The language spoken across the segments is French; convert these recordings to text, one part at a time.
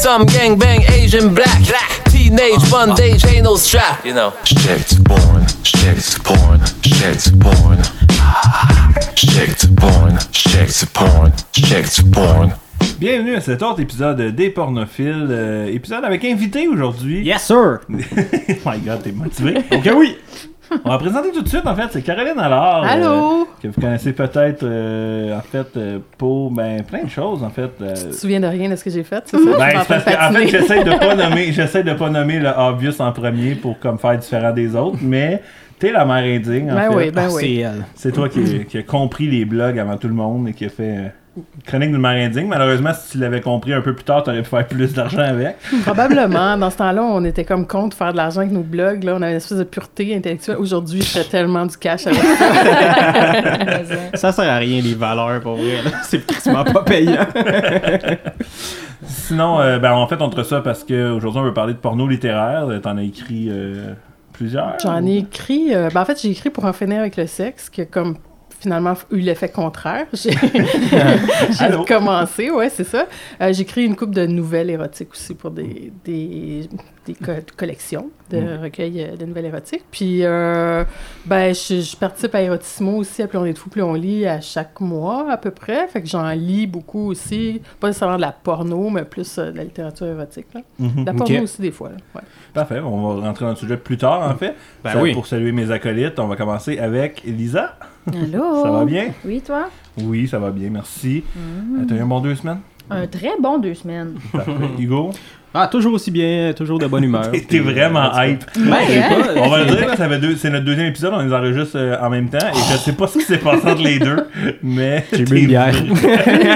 Some gang bang Asian black. Teenage bondage ain't no strap. You know. Shit porn, shit porn, shit porn. Shit porn, shit porn, shit porn. Bienvenue à cet autre épisode des pornophiles. euh, épisode avec invité aujourd'hui. Yes, sir! oh my god, t'es motivé? Ok, oui! On va présenter tout de suite, en fait, c'est Caroline Allard. euh, Allô? que vous connaissez peut-être, euh, en fait, euh, pour ben, plein de choses, en fait. euh, Tu te souviens de rien de ce que j'ai fait, c'est ça? Ben, Je suis en c'est parce que, en fait, j'essaie de pas nommer, j'essaie de pas nommer le obvious en premier pour comme faire différent des autres, mais t'es la mère indigne, en Ben fait. oui, ben Ah, oui. C'est elle. C'est toi qui, qui a compris les blogs avant tout le monde et qui a fait euh, chronique d'une mère indigne. Malheureusement, si tu l'avais compris un peu plus tard, t'aurais pu faire plus d'argent avec. Probablement. Dans ce temps-là, on était comme contre faire de l'argent avec nos blogs. Là. On avait une espèce de pureté intellectuelle. Aujourd'hui, je fais tellement du cash avec ça. Ça sert à rien, les valeurs, pour vrai. C'est quasiment pas payant. Sinon, euh, ben, en fait, on te reçoit parce qu'aujourd'hui, on veut parler de porno littéraire. T'en as écrit euh, plusieurs. J'en ai écrit... euh, ben, en fait, j'ai écrit pour en finir avec le sexe, qui a comme finalement eu l'effet contraire. J'ai commencé, ouais, c'est ça. Euh, j'ai écrit une coupe de nouvelles érotiques aussi pour des, des, des co- collections de Mm. recueils euh, de nouvelles érotiques. Puis, euh, ben, je, je participe à Érotismo aussi, à Plus on est de fou, plus on lit à chaque mois à peu près. Fait que j'en lis beaucoup aussi. Pas nécessairement de la porno, mais plus euh, de la littérature érotique. Là. Mhm. De la porno aussi des fois. Là. Ouais. Parfait, on va rentrer dans le sujet plus tard, en fait. Ben Ça, oui. Pour saluer mes acolytes, on va commencer avec Elisa. Allô? Ça va bien? Oui, toi? Oui, ça va bien, merci. Mm. Euh, T'as eu un bon deux semaines? Un très bon deux semaines. Parfait. Hugo? Ah, toujours aussi bien, toujours de bonne humeur. T'es t'es vraiment hype. Ben, j'ai pas- On va le dire, là, ça fait deux- c'est notre deuxième épisode, on les enregistre euh, en même temps, et je sais pas ce qui s'est passé entre les deux, mais. J'ai bu une bière.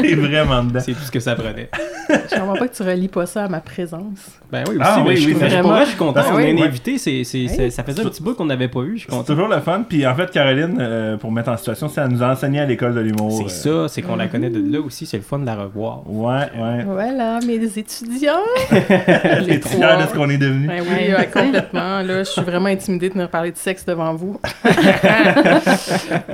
T'es vraiment dedans. C'est tout ce que ça prenait. Je comprends pas que tu relis pas ça à ma présence. Ben oui, aussi, Ah mais oui, je, oui, suis- c'est pour vraiment- vrai, je suis content Ah qu'on oui, ait un ouais. invité. C'est, c'est- c'est- ça faisait un petit bout qu'on n'avait pas eu. Je suis C'est content. toujours le fun, puis en fait, Caroline, euh, pour mettre en situation, c'est à nous enseigner à l'école de l'humour. C'est euh, ça, c'est qu'on la connaît de là aussi. C'est le fun de la revoir. Ouais, ouais. Voilà, mes étudiants! T'es trois. de ce qu'on est devenu. Ben oui, ouais, complètement. Là, je suis vraiment intimidée de venir parler de sexe devant vous. pas,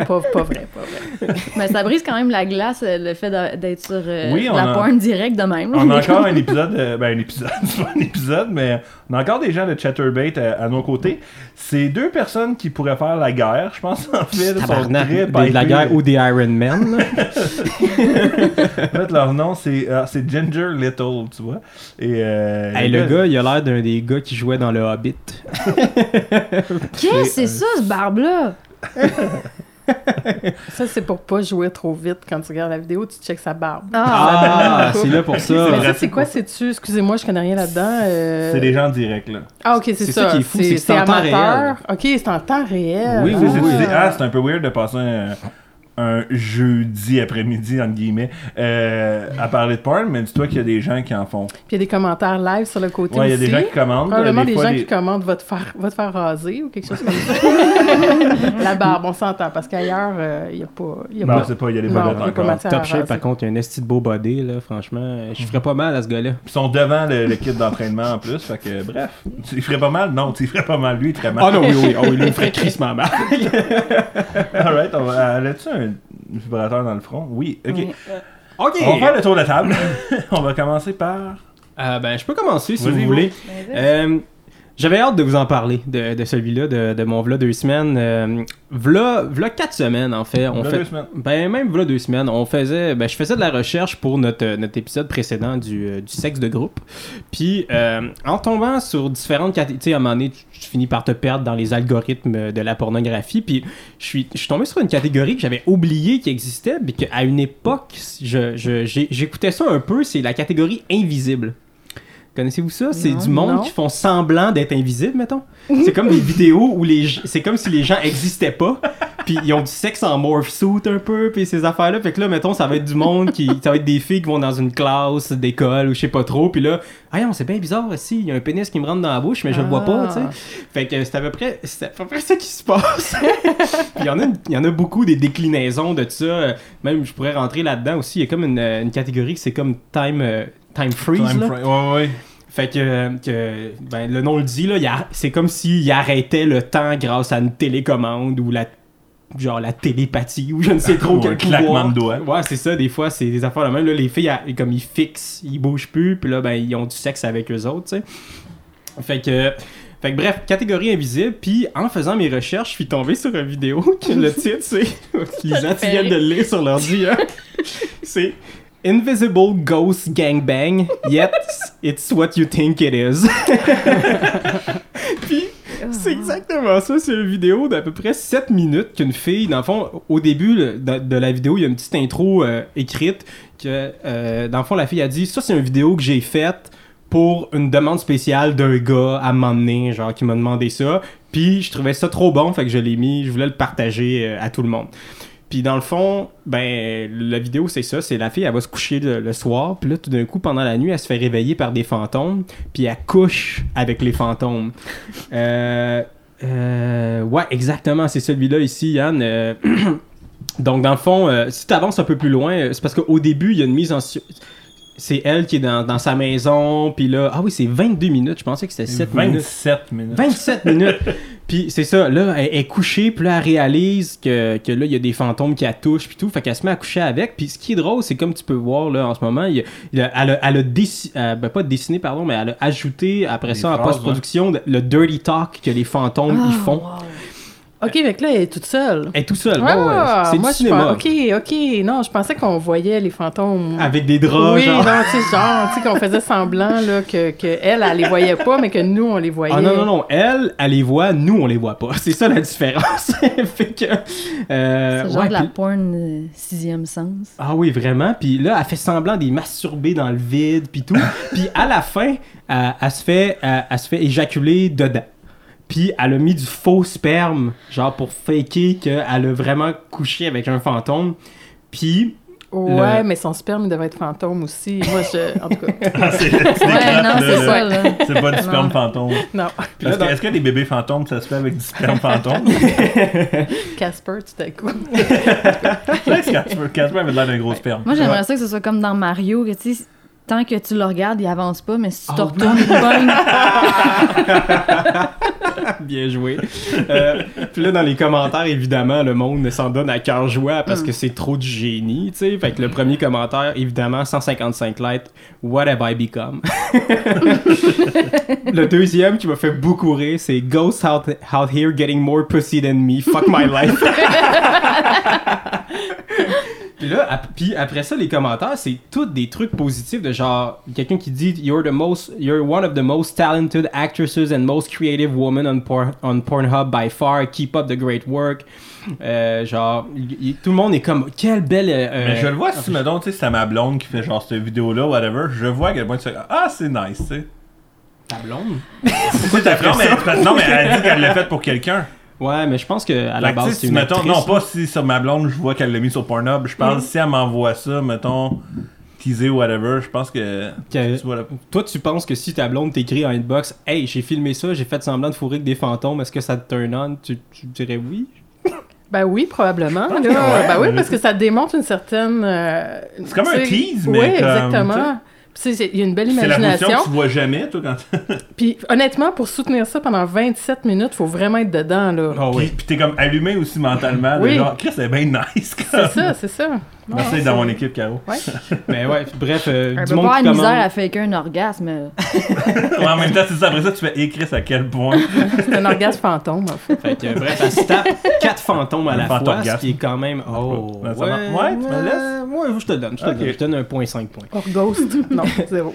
pas vrai, pas vrai. Mais ça brise quand même la glace, euh, le fait d'être sur euh, Oui, on la a- porn direct de même. On a encore un épisode, euh, ben un épisode, c'est pas un épisode, mais on a encore des gens de Chatterbait à, à nos côtés. C'est deux personnes qui pourraient faire la guerre, je pense, en fait. Ils sont Tabarnak, très des- de la guerre ou des Iron Man. là. En fait, leur nom, c'est ah, c'est Ginger Little, tu vois. Et, euh, Hey, le gars, il a l'air d'un des gars qui jouait dans le Hobbit. Qu'est-ce que c'est ça, ce barbe-là? Ça, c'est pour pas jouer trop vite quand tu regardes la vidéo, tu checkes sa barbe. Ah, c'est là pour ça. Mais c'est c'est quoi, c'est-tu? Excusez-moi, je connais rien là-dedans. euh, C'est des gens directs, là. Ah, ok, c'est C'est ça. ça qui est fou, c'est que c'est en temps amateur. Ok, c'est en temps réel. Oui, oui, c'est- Ah, c'est un peu weird de passer un, un jeudi après-midi, entre guillemets, euh, à parler de porn, mais dis-toi qu'il y a des gens qui en font. Puis il y a des commentaires live sur le côté Ouais, il y a aussi. des gens qui commandent. Probablement des, fois, gens qui commandent va te faire, va te faire raser ou quelque chose comme ça. la barbe, on s'entend, parce qu'ailleurs, euh, il n'y a pas. Y a Non, pas c'est pas, il y a des bobettes il Top shape, par contre, il y a un esti de beau body, là, franchement. Je ferais pas mal à ce gars-là. Ils sont devant le, le kit d'entraînement en plus, fait que bref. Tu ferais pas mal? Non, tu ferais pas mal. Lui, il ferait mal. Ah non, oui, oui, oh, il lui ferait crissement mal. Alright, on va. euh, As-tu un vibrateur dans le front? Oui, ok. Oui. Ok. On va faire le tour de la table. on va commencer par. Euh, ben, je peux commencer si vous voulez. Euh, J'avais hâte de vous en parler, de, de celui-là, de, de mon v'là deux semaines. Euh, v'là, v'là quatre semaines, en fait. On V'là fait deux semaines. Ben, même v'là deux semaines. On faisait, ben, je faisais de la recherche pour notre, euh, notre épisode précédent du, euh, du sexe de groupe. Puis, euh, en tombant sur différentes catégories, tu sais, à un moment donné, tu, finis par te perdre dans les algorithmes de la pornographie. Puis, je suis, je suis tombé sur une catégorie que j'avais oublié qui existait, puis qu'à une époque, je, je- j'écoutais ça un peu. C'est la catégorie invisible. Connaissez-vous ça? C'est du monde non. qui font semblant d'être invisibles, mettons. C'est comme des vidéos où les c'est comme si les gens existaient pas. Puis ils ont du sexe en morph suit un peu, puis ces affaires-là. Fait que là, mettons, ça va être du monde qui. Ça va être des filles qui vont dans une classe d'école ou je sais pas trop. Puis là, ah non, c'est bien bizarre aussi. Il y a un pénis qui me rentre dans la bouche, mais je le vois pas, tu sais. Fait que c'est à peu près, c'est à peu près ça qui se passe. Puis il y en a, y en a beaucoup des déclinaisons de ça. Même, je pourrais rentrer là-dedans aussi. Il y a comme une, une catégorie que c'est comme time, euh, time freeze. Time là. frame. Ouais, ouais. Fait que, que ben, le nom le dit, là, c'est comme s'il arrêtait le temps grâce à une télécommande ou la genre la télépathie ou je ne sais trop Ou quel un pouvoir. de doigts. Ouais, c'est ça, des fois, c'est des affaires de même. Là, les filles, elles- comme ils fixent, ils bougent plus, puis là, ben, ils ont du sexe avec eux autres, tu sais. Fait que. Fait que bref, catégorie invisible, puis en faisant mes recherches, je suis tombé sur une vidéo que le titre c'est. Les gens qui viennent de le lire sur l'ordi, hein. C'est Invisible Ghost Gangbang, yet it's what you think it is. puis c'est exactement ça, c'est une vidéo d'à peu près 7 minutes qu'une fille, dans le fond, au début de la vidéo, il y a une petite intro euh, écrite que, euh, dans le fond, la fille a dit Ça, c'est une vidéo que j'ai faite pour une demande spéciale d'un gars à m'emmener, genre, qui m'a demandé ça. Puis je trouvais ça trop bon, fait que je l'ai mis, je voulais le partager euh, à tout le monde. Puis dans le fond, ben la vidéo c'est ça, c'est la fille elle va se coucher le, le soir, puis là tout d'un coup pendant la nuit elle se fait réveiller par des fantômes, puis elle couche avec les fantômes. Euh, euh, ouais exactement, c'est celui-là ici Yann. Euh, donc dans le fond, euh, si tu avances un peu plus loin, euh, c'est parce qu'au début il y a une mise en c'est elle qui est dans, dans sa maison, puis là, ah oui, c'est 22 minutes, je pensais que c'était 7 minutes. 27 minutes. 27 minutes. Puis c'est ça, là, elle est couchée, puis là, elle réalise que, que là, il y a des fantômes qui la touchent, puis tout. Fait qu'elle se met à coucher avec. Puis ce qui est drôle, c'est comme tu peux voir, là, en ce moment, il a- elle a, elle a euh, ben, pas dessiné, pardon, mais elle a ajouté, après ça, en post-production, le dirty talk que les fantômes, Ah, ils font. Ok, fait que là, elle est toute seule. Elle est tout seule. Ah, ouais, ouais. C'est du moi, cinéma. Ok, ok. Non, je pensais qu'on voyait les fantômes. Avec des draps, oui, genre. non, tu sais, genre, tu sais, qu'on faisait semblant, là, que, que elle, elle les voyait pas, mais que nous, on les voyait. Ah non, non, non, elle, elle les voit, nous, on les voit pas. C'est ça la différence. fait que. euh, C'est genre ouais, de la puis- porn euh, sixième sens. Ah oui, vraiment. Puis là, elle fait semblant d'y masturber dans le vide, puis tout. puis à la fin, elle, elle se fait, elle, elle se fait éjaculer dedans. Puis elle a mis du faux sperme, genre pour faker qu'elle a vraiment couché avec un fantôme. Puis, Ouais, Le- mais son sperme, il devait être fantôme aussi. Moi, je. En tout cas, Ah, c'est- Ouais, non, c'est ça, là. C'est pas du sperme Non. fantôme. non. Est-ce que, est-ce que des bébés fantômes, ça se fait avec du sperme fantôme? Casper, tout à coup. c'est vrai que Casper, Casper avait l'air d'un gros sperme. Moi, j'aimerais ça que ce soit comme dans Mario, que tu sais, tant que tu le regardes, il avance pas, mais si tu te Ah retournes, il bien joué. Euh, puis là, dans les commentaires, évidemment, le monde s'en donne à cœur joie parce que c'est trop du génie, tu sais. Fait que le premier commentaire, évidemment, 155 likes, What have I become? le deuxième qui m'a fait beaucoup rire, c'est Ghost out, out here getting more pussy than me. Fuck my life. Puis là, ap- puis après ça, les commentaires, c'est tous des trucs positifs de genre quelqu'un qui dit You're the most, you're one of the most talented actresses and most creative women on, Por- on Pornhub by far. Keep up the great work. Euh, genre, y- y- tout le monde est comme quelle belle. euh, Mais je le vois euh, si, mettons, tu sais, c'est à ma blonde qui fait genre cette vidéo-là, whatever, je vois à quel point tu fais Ah, c'est nice, tu sais. ta blonde? C'est ta non, mais, non, mais elle dit qu'elle l'a fait pour quelqu'un. Ouais, mais je pense que à la base c'est une mettons, actrice, non, pas si sur ma blonde, je vois qu'elle l'a mis sur Pornhub. Je pense si elle m'envoie ça, mettons, teaser ou whatever, je pense que. Que- tu vois la- Toi, tu penses que si ta blonde t'écrit en inbox, hey, j'ai filmé ça, j'ai fait semblant de fourrer avec des fantômes, est-ce que ça te turn on Tu, tu dirais oui? Ben oui, probablement. Là. ouais, ben oui, parce que ça démontre une certaine. euh, C'est comme un tease, mais Oui, comme, exactement. Il y a une belle C'est la position imagination. que tu vois jamais, toi, quand Puis honnêtement, pour soutenir ça pendant 27 minutes, faut vraiment être dedans. là. Oh Puis, puis t'es comme allumé aussi mentalement. de Oui. genre, Chris, c'est bien nice. C'est ça, c'est ça. Merci d'être dans mon équipe, Caro. Ouais. Mais ouais, bref, euh, du peut monde pas qui misère à faker un orgasme. Ouais, en même temps, c'est ça. Après ça, tu fais écrire à quel point? C'est un orgasme fantôme, en fait. Fait que, bref, elle se tape quatre fantômes à Un la fois, fantorgasme. ce qui est quand même. Oh, ouais. Ouais, tu me laisses? Ouais, je te le donne, je te le Ok. donne. Je te donne un point 5 points. Hors ghost. Non, zéro.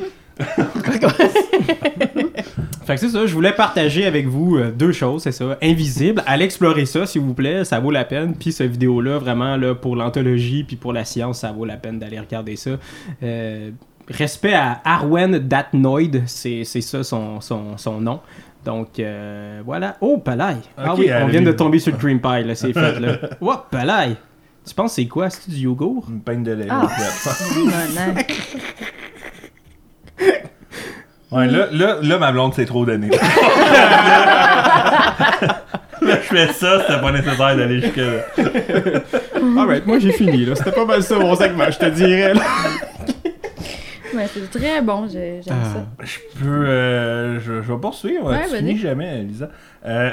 Fait que c'est ça, je voulais partager avec vous euh, deux choses, c'est ça. Invisible, allez explorer ça s'il vous plaît, ça vaut la peine. Puis cette vidéo-là, vraiment, là, pour l'anthologie puis pour la science, ça vaut la peine d'aller regarder ça. Euh, respect à Arwen Datnoid, c'est c'est ça son, son, son nom. Donc euh, voilà. Oh, Palais! ah oui, on vient de tomber sur le Cream Pie, là, c'est fait, là. Oh, Palais! Tu penses que c'est quoi? C'est du yogourt? Une peine de lait. Ah. là. Ouais, là, là, là, ma blonde s'est trop donnée. là, je fais ça, c'était pas nécessaire d'aller jusque-là. Alright, moi j'ai fini, là. C'était pas mal ça mon segment, je te dirais, là. Mais C'est très bon, j'ai- j'aime Ah. ça. Je peux. euh, je, je vais poursuivre. Ouais, tu finis jamais, Lisa. Euh,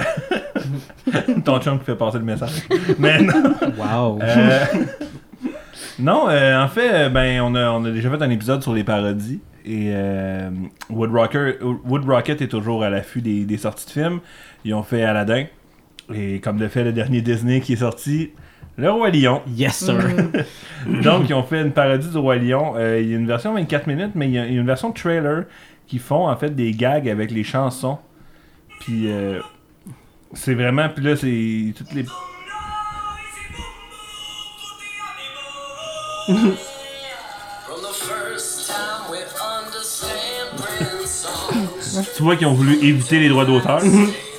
ton chum qui fait passer le message. Mais non. Wow. euh, non, euh, en fait, euh, ben, on a, on a déjà fait un épisode sur les parodies. Et euh, Wood, Rocker, Wood Rocket est toujours à l'affût des, des sorties de films. Ils ont fait Aladdin. Et comme de fait le dernier Disney qui est sorti, Le Roi Lion. Yes, sir. Donc, ils ont fait une parodie du Roi Lion. Euh, il y a une version 24 minutes, mais il y a il y a une version trailer qui font en fait des gags avec les chansons. Puis, euh, c'est vraiment. Puis là, c'est toutes les. Tu vois qu'ils ont voulu éviter les droits d'auteur.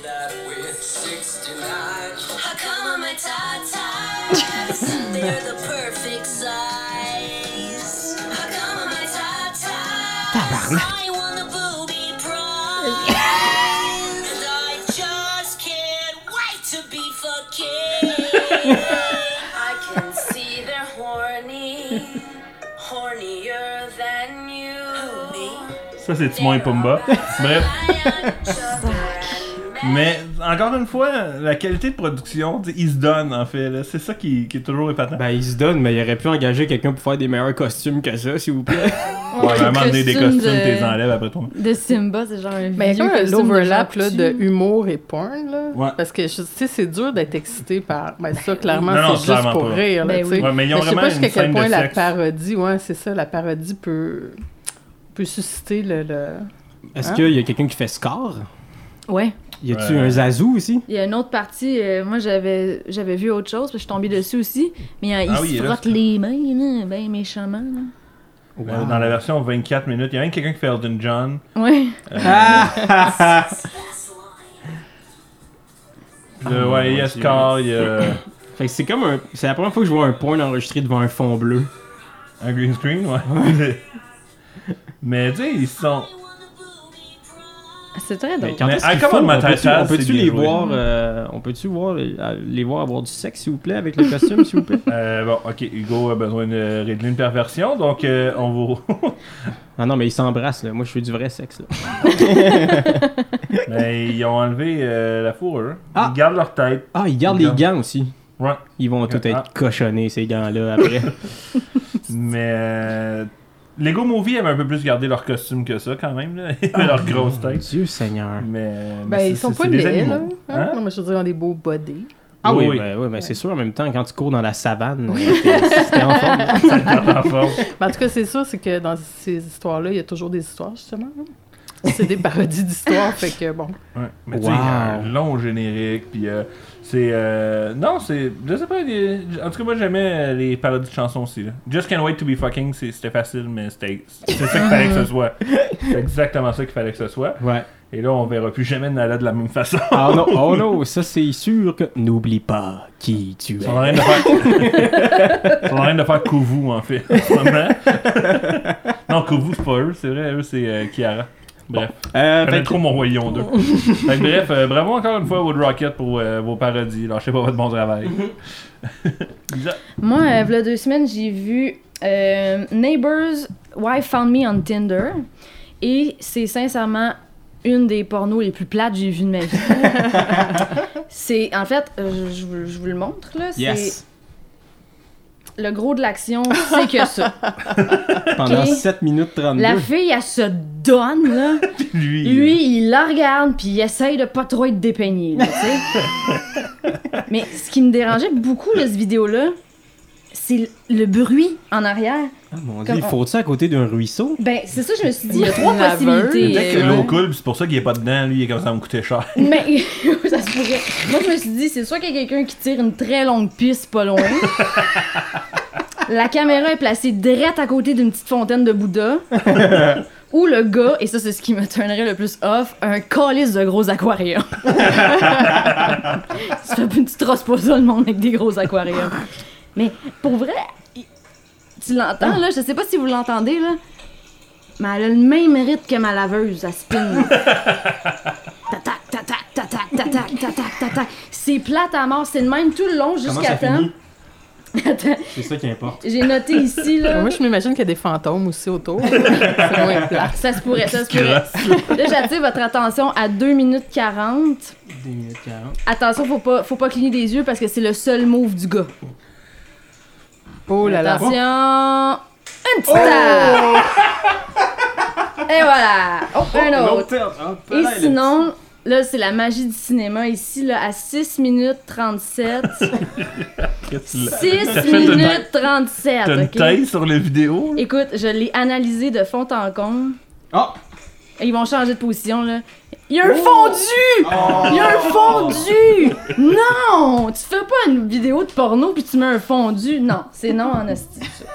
Ça, c'est Timon et Pumba. Bref. Mais encore une fois, la qualité de production, tu ils se donnent en fait. C'est ça qui, qui est toujours épatant. Ben, il se donne, mais il aurait pu engager quelqu'un pour faire des meilleurs costumes que ça, s'il vous plaît. ouais, vraiment des costume costumes, de- t'es enlèves après toi. De Simba, c'est genre un Ben, vieux comme de l'overlap de Coutu. humour et porn. Là, Ouais. Parce que je sais, c'est dur d'être excité par. Ben, ça, clairement, c'est juste clairement pour pas. rire. Là, Ben tu oui. Ouais, mais ils ont Mais je sais vraiment pas jusqu'à quel point de la parodie, ouais, c'est ça, la parodie peut, peut susciter le. le... Est-ce Hein? qu'il y a quelqu'un qui fait score? Ouais. Y a-tu Ouais. un Zazou aussi? Il y a une autre partie, euh, moi j'avais j'avais vu autre chose, parce que je suis tombée dessus aussi, mais euh, il Ah il se frotte les mains, là, ben méchamment. Là. Euh, Dans la version 24 minutes, il y a même quelqu'un qui fait Elton John. Ouais. Puis là, ouais, il y a mon Dieu. Scar, il y a Fait que c'est comme un. C'est la première fois que je vois un porn enregistré devant un fond bleu. un green screen, ouais. Mais tu sais, ils sont. C'est très Mais drôle. quand Mais est-ce qu'ils I come font? on on peut-tu, on les joué. voir euh, On peut-tu voir les, les voir avoir du sexe s'il vous plaît avec le costume s'il vous plaît? Euh, bon, ok, Hugo a besoin de régler une perversion, donc euh, on vous. Ah non mais ils s'embrassent là. Moi je fais du vrai sexe là. Mais ils ont enlevé euh, la fourrure. Ah. Ils gardent leur tête. Ah ils gardent Ils les gardent- gants aussi. Ouais. Ils vont tout Ah. être cochonnés ces gants là après. Mais. Euh, Lego Movie avait un peu plus gardé leur costume que ça, quand même, là. leur grosse Mon tête. Dieu Seigneur. Mais. Ben, mais ils sont pas animaux. là. Hein? Hein? Non, mais je veux dire, ils ont des beaux bodies. Ah oui, Oui, oui. ben, ouais, ben, c'est sûr en même temps quand tu cours dans la savane, euh, t'es- c'était en forme. En forme. En tout cas, c'est ça, c'est que dans ces histoires-là, il y a toujours des histoires, justement. hein? C'est des parodies d'histoires, fait que bon. Ouais. Mais tu sais, un long générique, puis euh, c'est. euh, non, c'est. Je sais pas, des- en tout cas, moi j'aimais les parodies de chansons aussi. Là. Just Can't Wait to Be Fucking, c'était facile, mais c'était c'est ça qu'il fallait que ce soit. C'est exactement ça qu'il fallait que ce soit. Ouais. Et là, on verra plus jamais Nala de la même façon. Ah non, oh non, ça c'est sûr que n'oublie pas qui tu Ils es. sont en train de faire. Ils sont en train de faire Kouvou, en fait, en ce moment. non, Kouvou, c'est pas eux, c'est vrai, eux, c'est euh, Kiara. Bref. Euh, trop mon Lion 2. Fait bref, euh, bravo encore une fois, Wood Rocket, pour euh, vos parodies. Lâchez pas votre bon travail. Moi, euh, v'là deux semaines, j'ai vu euh, Neighbors Wife Found Me on Tinder. Et c'est sincèrement une des pornos les plus plates que j'ai vues de ma vie. c'est, en fait, je, je vous- je vous le montre, là. C'est Yes. Le gros de l'action, c'est que ça. Pendant Ok. 7 minutes 32. La fille, elle se donne, là. Lui. Lui, il la regarde, puis il essaye de pas trop être dépeigné, là, tu sais. Mais ce qui me dérangeait beaucoup, de cette vidéo-là, c'est le bruit en arrière. Ah, mon dieu, il faut ça à côté d'un ruisseau? Ben, c'est ça, je me suis dit, il y a trois Une possibilités. Peut-être que euh, l'eau coule, c'est pour ça qu'il est pas dedans, lui, il est comme ça, va me coûter cher. Mais ça se pourrait. Moi, je me suis dit, c'est soit qu'il y a quelqu'un qui tire une très longue piste pas loin. La caméra est placée direct à côté d'une petite fontaine de Bouddha. Ou le gars, et ça c'est ce qui me turnerait le plus off, un calice de gros aquariums. tu fais tu trosses pas ça le monde avec des gros aquariums. Mais pour vrai, tu l'entends là, je sais pas si vous l'entendez là, mais elle a le même rythme que ma laveuse, elle spin. Tatac, tatac, tatac, tatac, tatac, tatac. C'est plate à mort, c'est de même tout le long jusqu'à temps. C'est ça qui importe. j'ai noté ici, là. Moi, je m'imagine qu'il y a des fantômes aussi autour. C'est moins plat. Ça se pourrait, ça se pourrait. Là, j'attire votre attention à 2 minutes 40. 2 minutes 40. Attention, faut pas, faut pas cligner des yeux parce que c'est le seul move du gars. Oh là là. Attention. Un petit tap. Et voilà. Oh, un autre. Et sinon, là, c'est la magie du cinéma. Ici, là, à 6 minutes 37. Qu'est-ce que tu l'as- 6 T'as fait une minutes 37, T'as une ok? taille sur la vidéo? Écoute, je l'ai analysé de fond en comble. Ah! Et ils vont changer de position, là. Il y a un fondu! Il y a un fondu! Non! Tu fais pas une vidéo de porno puis tu mets un fondu. Non, c'est non en ça.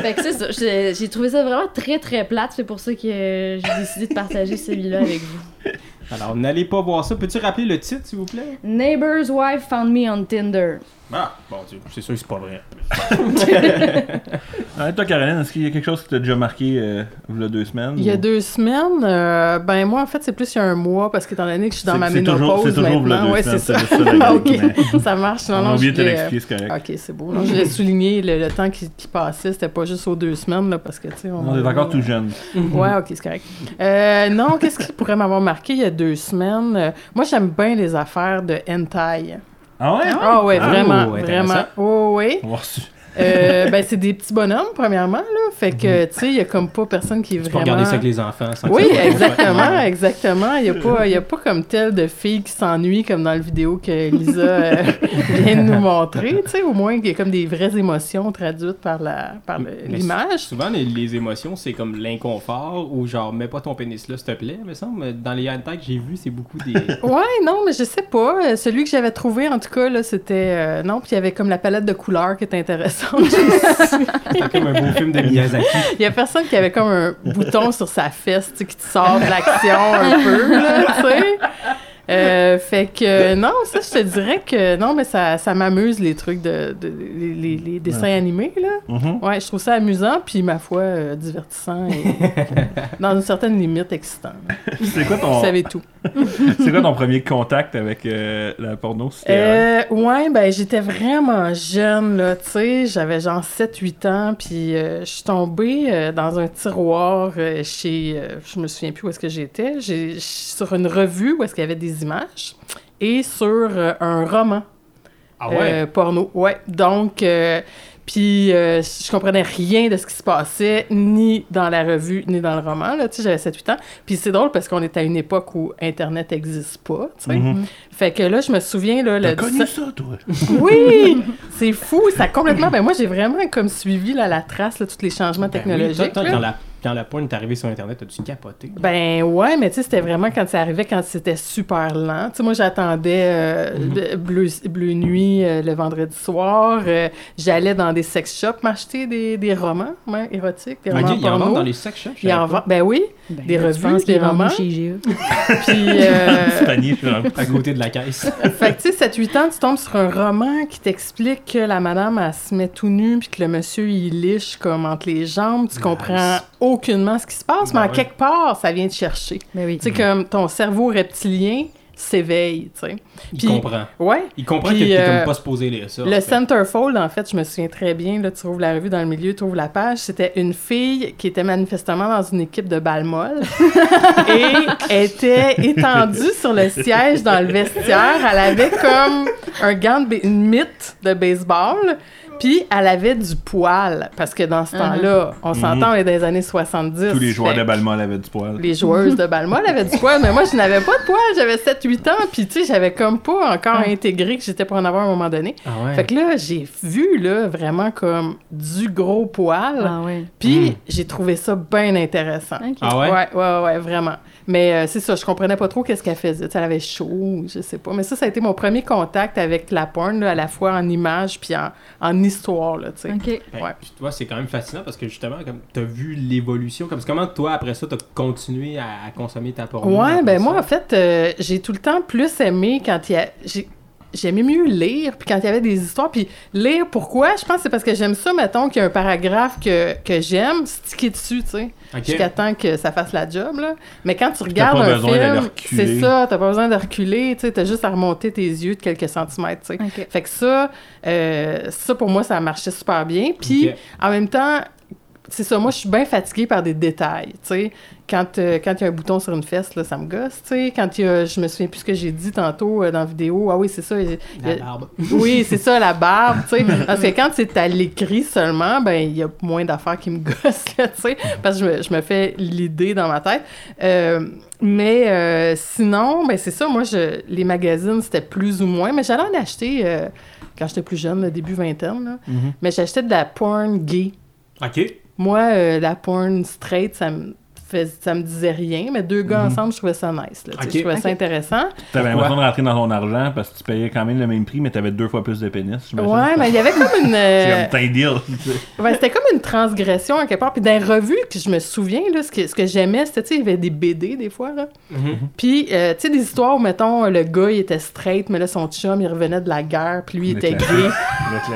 Fait que c'est ça. J'ai trouvé ça vraiment très très plate. C'est pour ça que j'ai décidé de partager celui-là avec vous. Alors, n'allez pas voir ça. Peux-tu rappeler le titre, s'il vous plaît? Neighbor's wife found me on Tinder. Ah, bon, Dieu, c'est sûr que c'est pas vrai. Toi, Caroline, est-ce qu'il y a quelque chose qui t'a déjà marqué euh, il y a deux semaines? Il y a ou- deux semaines, euh, ben moi en fait c'est plus il y a un mois parce qu'étant donné que je suis dans ma ménopause c'est toujours maintenant. v'là Ouais, deux c'est semaines, ça. ça, mais- ça marche. Non, On a non, oublié de je te l'ai, l'expliquer, c'est correct. Ok, c'est beau. Non, je l'ai souligné le, le temps qui, qui passait, c'était pas juste aux deux semaines là, parce que tu sais. On est encore tout jeune. Ouais, ok, c'est correct. Euh, non, qu'est-ce qui pourrait m'avoir marqué? Il y a deux semaines Moi, j'aime bien les affaires de hentai. Ah ouais? Ah ouais, Ah, vraiment, oh, vraiment. Oh, oui. Euh, ben, c'est des petits bonhommes, premièrement, là. Fait que, tu sais, il y a comme pas personne qui est Tu peux vraiment... regarder ça avec les enfants. sans Oui, exactement, exactement. Il n'y a, pas- y a pas comme tel de filles qui s'ennuient comme dans la vidéo que Lisa euh, vient de nous montrer. Tu sais, au moins, il y a comme des vraies émotions traduites par la par l'image. Souvent, les, les émotions, c'est comme l'inconfort ou genre, mets pas ton pénis là, s'il te plaît, me semble. Dans les hentai que j'ai vus, c'est beaucoup des. Ouais, non, mais je sais pas. Celui que j'avais trouvé, en tout cas, là, c'était... euh, non, puis il y avait comme la palette de couleurs qui était intéressante. C'est comme un beau film de Miyazaki. Il y a personne qui avait comme un bouton sur sa fesse, qui te sort de l'action un peu, là, tu sais. Euh, fait que non, ça je te dirais que non, mais ça, ça m'amuse les trucs de, de- les, les- les dessins animés là. Mhm. Ouais, je trouve ça amusant puis ma foi euh, divertissant et dans une certaine limite excitant. C'est quoi Vous ton, savez tout. c'est quoi ton premier contact avec euh, la porno? Euh, ouais, ben j'étais vraiment jeune, là, tu sais, j'avais genre 7-8 ans, puis je suis tombée dans un tiroir chez, je me souviens plus où est-ce que j'étais, j'ai sur une revue où est-ce qu'il y avait des images, et sur euh, un roman Ah ouais? euh, porno, ouais, donc... euh, puis euh, je comprenais rien de ce qui se passait, ni dans la revue, ni dans le roman. Là, tu sais, j'avais 7-8 ans. Puis c'est drôle parce qu'on est à une époque où Internet n'existe pas. tu sais. Mhm. Fait que là, je me souviens, là, T'as connu ça, toi? oui, c'est fou, ça complètement. Ben moi, j'ai vraiment comme suivi là, la trace, là, tous les changements Ben oui, technologiques. toi, toi, là. quand, la, quand la porn est arrivée sur Internet, as-tu capoté? Ben ouais, mais tu sais, c'était vraiment quand ça arrivait, quand c'était super lent. Tu sais, moi, j'attendais euh, Mhm. Bleu, Bleu Nuit euh, le vendredi soir. euh, J'allais dans des sex shops m'acheter des, des romans ouais, érotiques, des romans il y en dans les sex shops? Il en vend- Ben oui, Ben, Des revues, des romans. chez IGA. puis... euh, Petit panier, À côté de la caisse. Fait que, tu sais, 7-8 ans, tu tombes sur un roman qui t'explique que la madame, elle se met tout nue, puis que le monsieur, il liche comme entre les jambes. Tu comprends aucunement ce qui se passe, mais Ben en ouais. quelque part, ça vient te chercher. Ben oui. Tu sais, comme ton cerveau reptilien s'éveille, tu sais. Il comprend. Ouais. Il comprend Puis, que euh, comme pas supposé lire ça. en Le fait. centerfold, en fait, je me souviens très bien, là, tu trouves la revue dans le milieu, tu trouves la page, c'était une fille qui était manifestement dans une équipe de balle molle et était étendue sur le siège dans le vestiaire. Elle avait comme un gant de une mythe de baseball, puis elle avait du poil, parce que dans ce temps-là, on s'entend, on est dans les années 70. Mhm. Tous les joueurs de Balmol avaient du poil. les joueuses de balle molle avaient du poil, mais moi, je n'avais pas de poil. J'avais 7-8 ans, puis tu sais, j'avais comme pas encore intégré que j'étais pour en avoir à un moment donné. Ah ouais. Fait que là, j'ai vu, là, vraiment comme du gros poil. Ah ouais. Puis Mm. j'ai trouvé ça bien intéressant. Ok. Ah ouais? Ouais, ouais, ouais, vraiment. Mais euh, c'est ça, je comprenais pas trop qu'est-ce qu'elle faisait. Elle avait chaud, je sais pas. Mais ça, ça a été mon premier contact avec la porn, là, à la fois en image puis en, en histoire, là, tu sais. Ok. Ben, Ouais. puis Tu vois, c'est quand même fascinant parce que justement, comme t'as vu l'évolution, comme comment toi après ça t'as continué à, à consommer ta porno? Ouais, ben ça? moi, en fait, euh, j'ai tout le temps plus aimé quand il y a. j'ai- j'aimais mieux lire, puis quand il y avait des histoires, puis lire, pourquoi? Je pense que c'est parce que j'aime ça, mettons, qu'il y a un paragraphe que, que j'aime, sticker dessus, tu sais, Ok. jusqu'à temps que ça fasse la job, là. Mais quand tu regardes pas un film, reculer. c'est ça, t'as pas besoin de reculer, tu sais, t'as juste à remonter tes yeux de quelques centimètres, tu sais. Ok. Fait que ça, euh, ça pour moi, ça marchait super bien. Puis en même temps, c'est ça, moi je suis bien fatiguée par des détails, tu sais. Quand euh, quand il y a un bouton sur une fesse, là, ça me gosse, tu sais. Quand il y a, je me souviens plus ce que j'ai dit tantôt euh, dans la vidéo, ah oui, c'est ça. il il La a- barbe. oui, c'est ça, la barbe, tu sais. Parce que quand c'est à l'écrit seulement, ben, il y a moins d'affaires qui me gossent, tu sais. Parce que je me, je me fais l'idée dans ma tête. Euh, mais sinon, ben, c'est ça, moi, je, les magazines, c'était plus ou moins. Mais j'allais en acheter quand j'étais plus jeune, le début vingtaine, là. Mhm. Mais j'achetais de la porn gay. Ok. Moi, euh, la porn straight, ça me, ça me disait rien, mais deux gars ensemble, je trouvais ça nice. Là. Je trouvais ça intéressant. T'avais l'impression de rentrer dans ton argent parce que tu payais quand même le même prix, mais t'avais deux fois plus de pénis. Ouais, mais il y avait comme une. euh, C'est comme deal. Ouais, c'était comme une transgression à quelque part. Puis dans les revues que je me souviens, là, ce que, ce que j'aimais, c'était, tu sais, il y avait des BD des fois, là. Mhm. Puis, euh, tu sais, des histoires où, mettons, le gars, il était straight, mais là, son chum, il revenait de la guerre, puis lui, il était gay.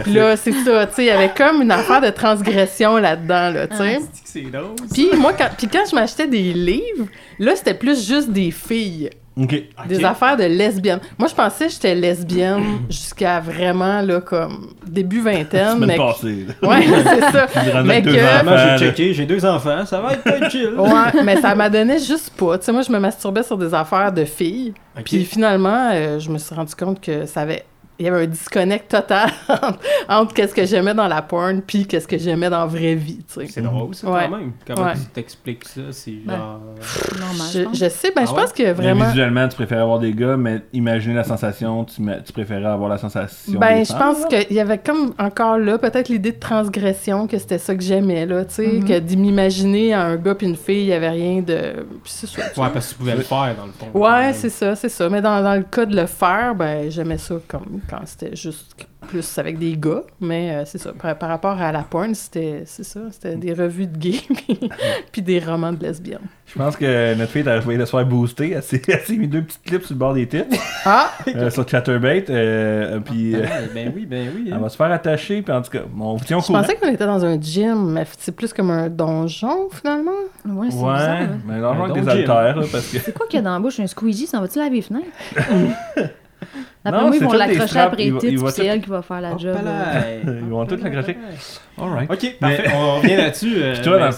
Puis là, c'est ça, tu sais, il y avait comme une affaire de transgression là-dedans, là, tu sais. C'est que drôle. ça. Puis moi, quand, puis quand je m'achetais des livres, là, c'était plus juste des filles. Ok. Des Ok. affaires de lesbiennes. Moi, je pensais que j'étais lesbienne jusqu'à vraiment, là, comme début vingtaine. Semaine mais... passée. là. Ouais, c'est ça. Mais deux que- enfants, j'ai checké, j'ai deux enfants, ça va être pas chill. Ouais, mais ça m'a donné juste pas. Tu sais, moi, je me masturbais sur des affaires de filles. Ok. Puis finalement, euh, je me suis rendu compte que ça avait. Il y avait un disconnect total entre, entre qu'est-ce que j'aimais dans la porn puis qu'est-ce que j'aimais dans la vraie vie, tu sais. C'est drôle, ça, Ouais. quand même. Comment Ouais. tu t'expliques ça? C'est Ben, genre... Normal, je sais, ben, Ah je ouais? pense que Mais vraiment. visuellement, tu préférais avoir des gars, mais imaginer la sensation, tu, tu préférais avoir la sensation. Ben, des je femmes, pense qu'il y avait comme encore là, peut-être l'idée de transgression, que c'était ça que j'aimais, là, tu sais, Mhm. que m'imaginer à un gars puis une fille, il y avait rien de. Puis ça. Ouais, parce que tu pouvais le faire, dans le fond. Ouais, c'est ça, c'est ça. Mais dans, dans le cas de le faire, ben, j'aimais ça comme quand c'était juste plus avec des gars. Mais euh, c'est ça. Par, par rapport à la porn, c'était c'est ça. C'était des revues de gays puis, puis des romans de lesbiennes. Je pense que notre fille est arrivée de se faire booster. Elle s'est elle s'est mis deux petites clips sur le bord des têtes Ah! sur Chatterbait. euh, puis euh, Ouais, ben oui, ben oui. elle hein. va se faire attacher. Puis en tout cas, on tient au Je courant. pensais qu'on était dans un gym, mais c'est plus comme un donjon, finalement. Ouais, c'est Ouais, bizarre. hein. mais Un avec des parce que. C'est quoi qu'il y a dans la bouche? Un squeegee? Ça va-tu laver les fenêtres? D'après Non, moi, ils c'est vont l'accrocher après va puis c'est tout- elle qui va faire la Hop job. Ils vont tous l'accrocher. Alright. Ok, parfait. On revient là-dessus. euh, Puis toi, dans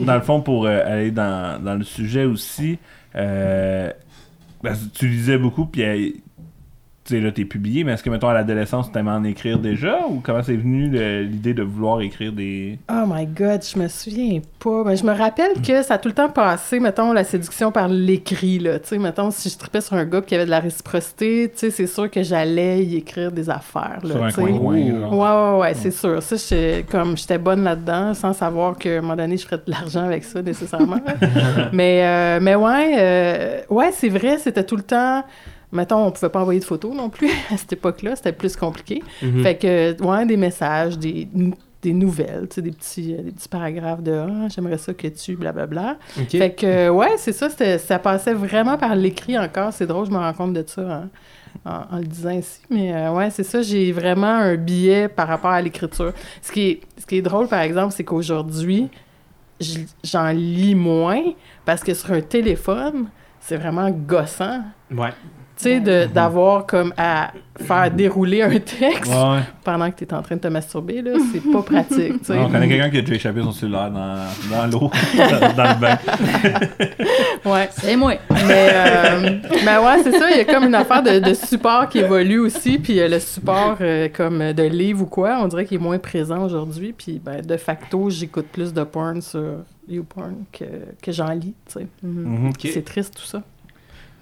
ben, le, fond, pour euh, aller dans, dans le sujet aussi, euh, que tu lisais beaucoup, puis tu sais, là, t'es publié, mais est-ce que, mettons, à l'adolescence, t'aimais en écrire déjà, ou comment c'est venu l'idée de vouloir écrire des... Oh my god, je me souviens pas. Ben, je me rappelle que ça a tout le temps passé, mettons, la séduction par l'écrit, là. Tu sais, mettons, si je tripais sur un gars qui avait de la réciprocité, tu sais, c'est sûr que j'allais y écrire des affaires, là. Sur un tu sais. coin-coin, Ouais, ouais, ouais, c'est sûr. Ça, j'étais- comme j'étais bonne là-dedans, sans savoir qu'à un moment donné, je ferais de l'argent avec ça, nécessairement. mais, euh, mais ouais, euh, ouais, c'est vrai, c'était tout le temps. Mettons, on pouvait pas envoyer de photos non plus à cette époque-là, c'était plus compliqué. Mhm. Fait que, ouais, des messages, des, des nouvelles, tu sais, des petits, euh, des petits paragraphes de Ah, j'aimerais ça que tu, blablabla. Ok. Fait que, ouais, c'est ça, c'était- ça passait vraiment par l'écrit encore. C'est drôle, je me rends compte de ça hein, en, en le disant ici. Mais euh, ouais, c'est ça, j'ai vraiment un billet par rapport à l'écriture. Ce qui est, ce qui est drôle, par exemple, c'est qu'aujourd'hui, j'en lis moins parce que sur un téléphone, c'est vraiment gossant. Ouais. Tu sais, de- d'avoir comme à faire dérouler un texte Ouais. pendant que tu es en train de te masturber, là, c'est pas pratique, on connaît quelqu'un qui a déjà échappé son cellulaire dans, dans l'eau, dans le bain. Ouais. C'est moi. Mais, euh, mais ouais, c'est ça, il y a comme une affaire de, de support qui évolue aussi, puis euh, le support euh, comme de livre ou quoi, on dirait qu'il est moins présent aujourd'hui, puis ben, de facto, j'écoute plus de porn sur YouPorn que, que j'en lis, tu sais. Mhm. Mhm. Ok. C'est triste tout ça.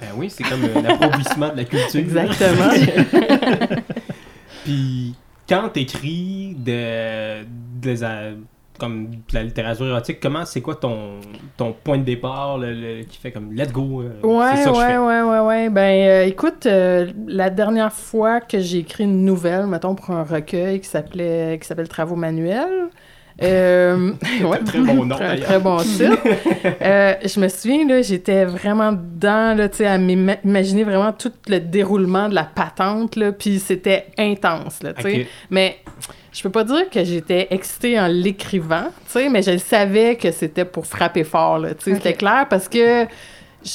Ben oui, c'est comme un appauvrissement de la culture. Exactement. Puis quand t'écris de, des, euh, comme de la littérature érotique, comment c'est quoi ton, ton point de départ le- le- qui fait comme let's go euh, Ouais, ça que je ouais, fais? ouais, ouais, ouais. Ben, euh, écoute, euh, la dernière fois que j'ai écrit une nouvelle, mettons, pour un recueil qui s'appelait, qui s'appelle Travaux manuels, Euh, ouais. Très bon nom, Très, d'ailleurs. très bon titre. Euh, je me souviens, là, j'étais vraiment dedans, là, tu sais, à m'ima- imaginer vraiment tout le déroulement de la patente, là, puis c'était intense, là, tu sais. Ok. Mais je peux pas dire que j'étais excitée en l'écrivant, tu sais, mais je savais que c'était pour frapper fort, là, tu sais, Ok. c'était clair parce que je-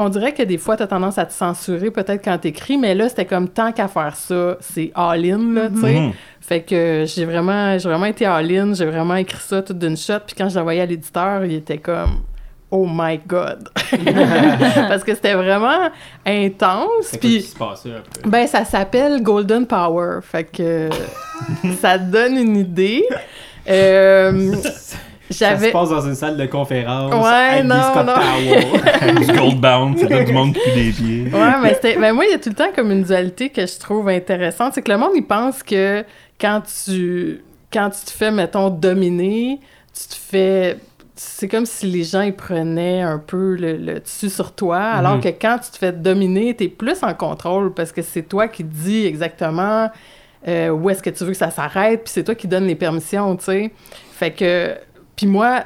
on dirait que des fois, tu as tendance à te censurer peut-être quand t'écris, mais là, c'était comme tant qu'à faire ça, c'est all-in, là, tu sais. Mhm. Fait que j'ai vraiment, j'ai vraiment été all-in, j'ai vraiment écrit ça tout d'une shot, puis quand je l'envoyais à l'éditeur, il était comme « Oh my God! » Parce que c'était vraiment intense, puis... Ben, ça s'appelle Golden Power. Fait que ça donne une idée. Euh, Ça se passe dans une salle de conférence Ouais, avec non, Scott non. Du Goldbound, c'est tout du monde qui pue des pieds. Ouais, mais c'était. Ben, moi, il y a tout le temps comme une dualité que je trouve intéressante. C'est que le monde, il pense que quand tu. Quand tu te fais, mettons, dominer, tu te fais. C'est comme si les gens, ils prenaient un peu le, le dessus sur toi, alors Mhm. que quand tu te fais dominer, t'es plus en contrôle parce que c'est toi qui dis exactement euh, où est-ce que tu veux que ça s'arrête, puis c'est toi qui donne les permissions, tu sais. Fait que. Puis moi,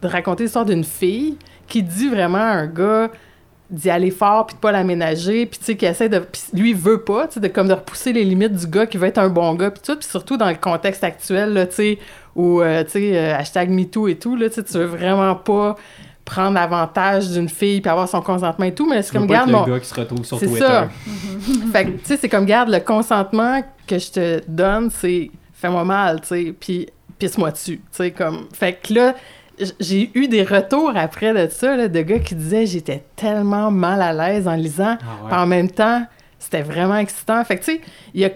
de raconter l'histoire d'une fille qui dit vraiment à un gars d'y aller fort puis de pas l'aménager puis tu sais qui essaie de puis lui il veut pas tu sais de comme de repousser les limites du gars qui veut être un bon gars puis tout puis surtout dans le contexte actuel là tu sais où euh, tu sais euh, hashtag MeToo et tout là tu sais tu veux vraiment pas prendre avantage d'une fille puis avoir son consentement et tout mais c'est comme garde le mon gars qui se retrouve sur c'est Twitter. ça. fait que, tu sais, c'est comme, garde, le consentement que je te donne, c'est fais-moi mal, tu sais, puis pisse-moi dessus, tu sais, comme. Fait que là, j'ai eu des retours après de ça, là, de gars qui disaient j'étais tellement mal à l'aise en lisant, Ah ouais. puis en même temps, c'était vraiment excitant. Fait que, tu sais, il y a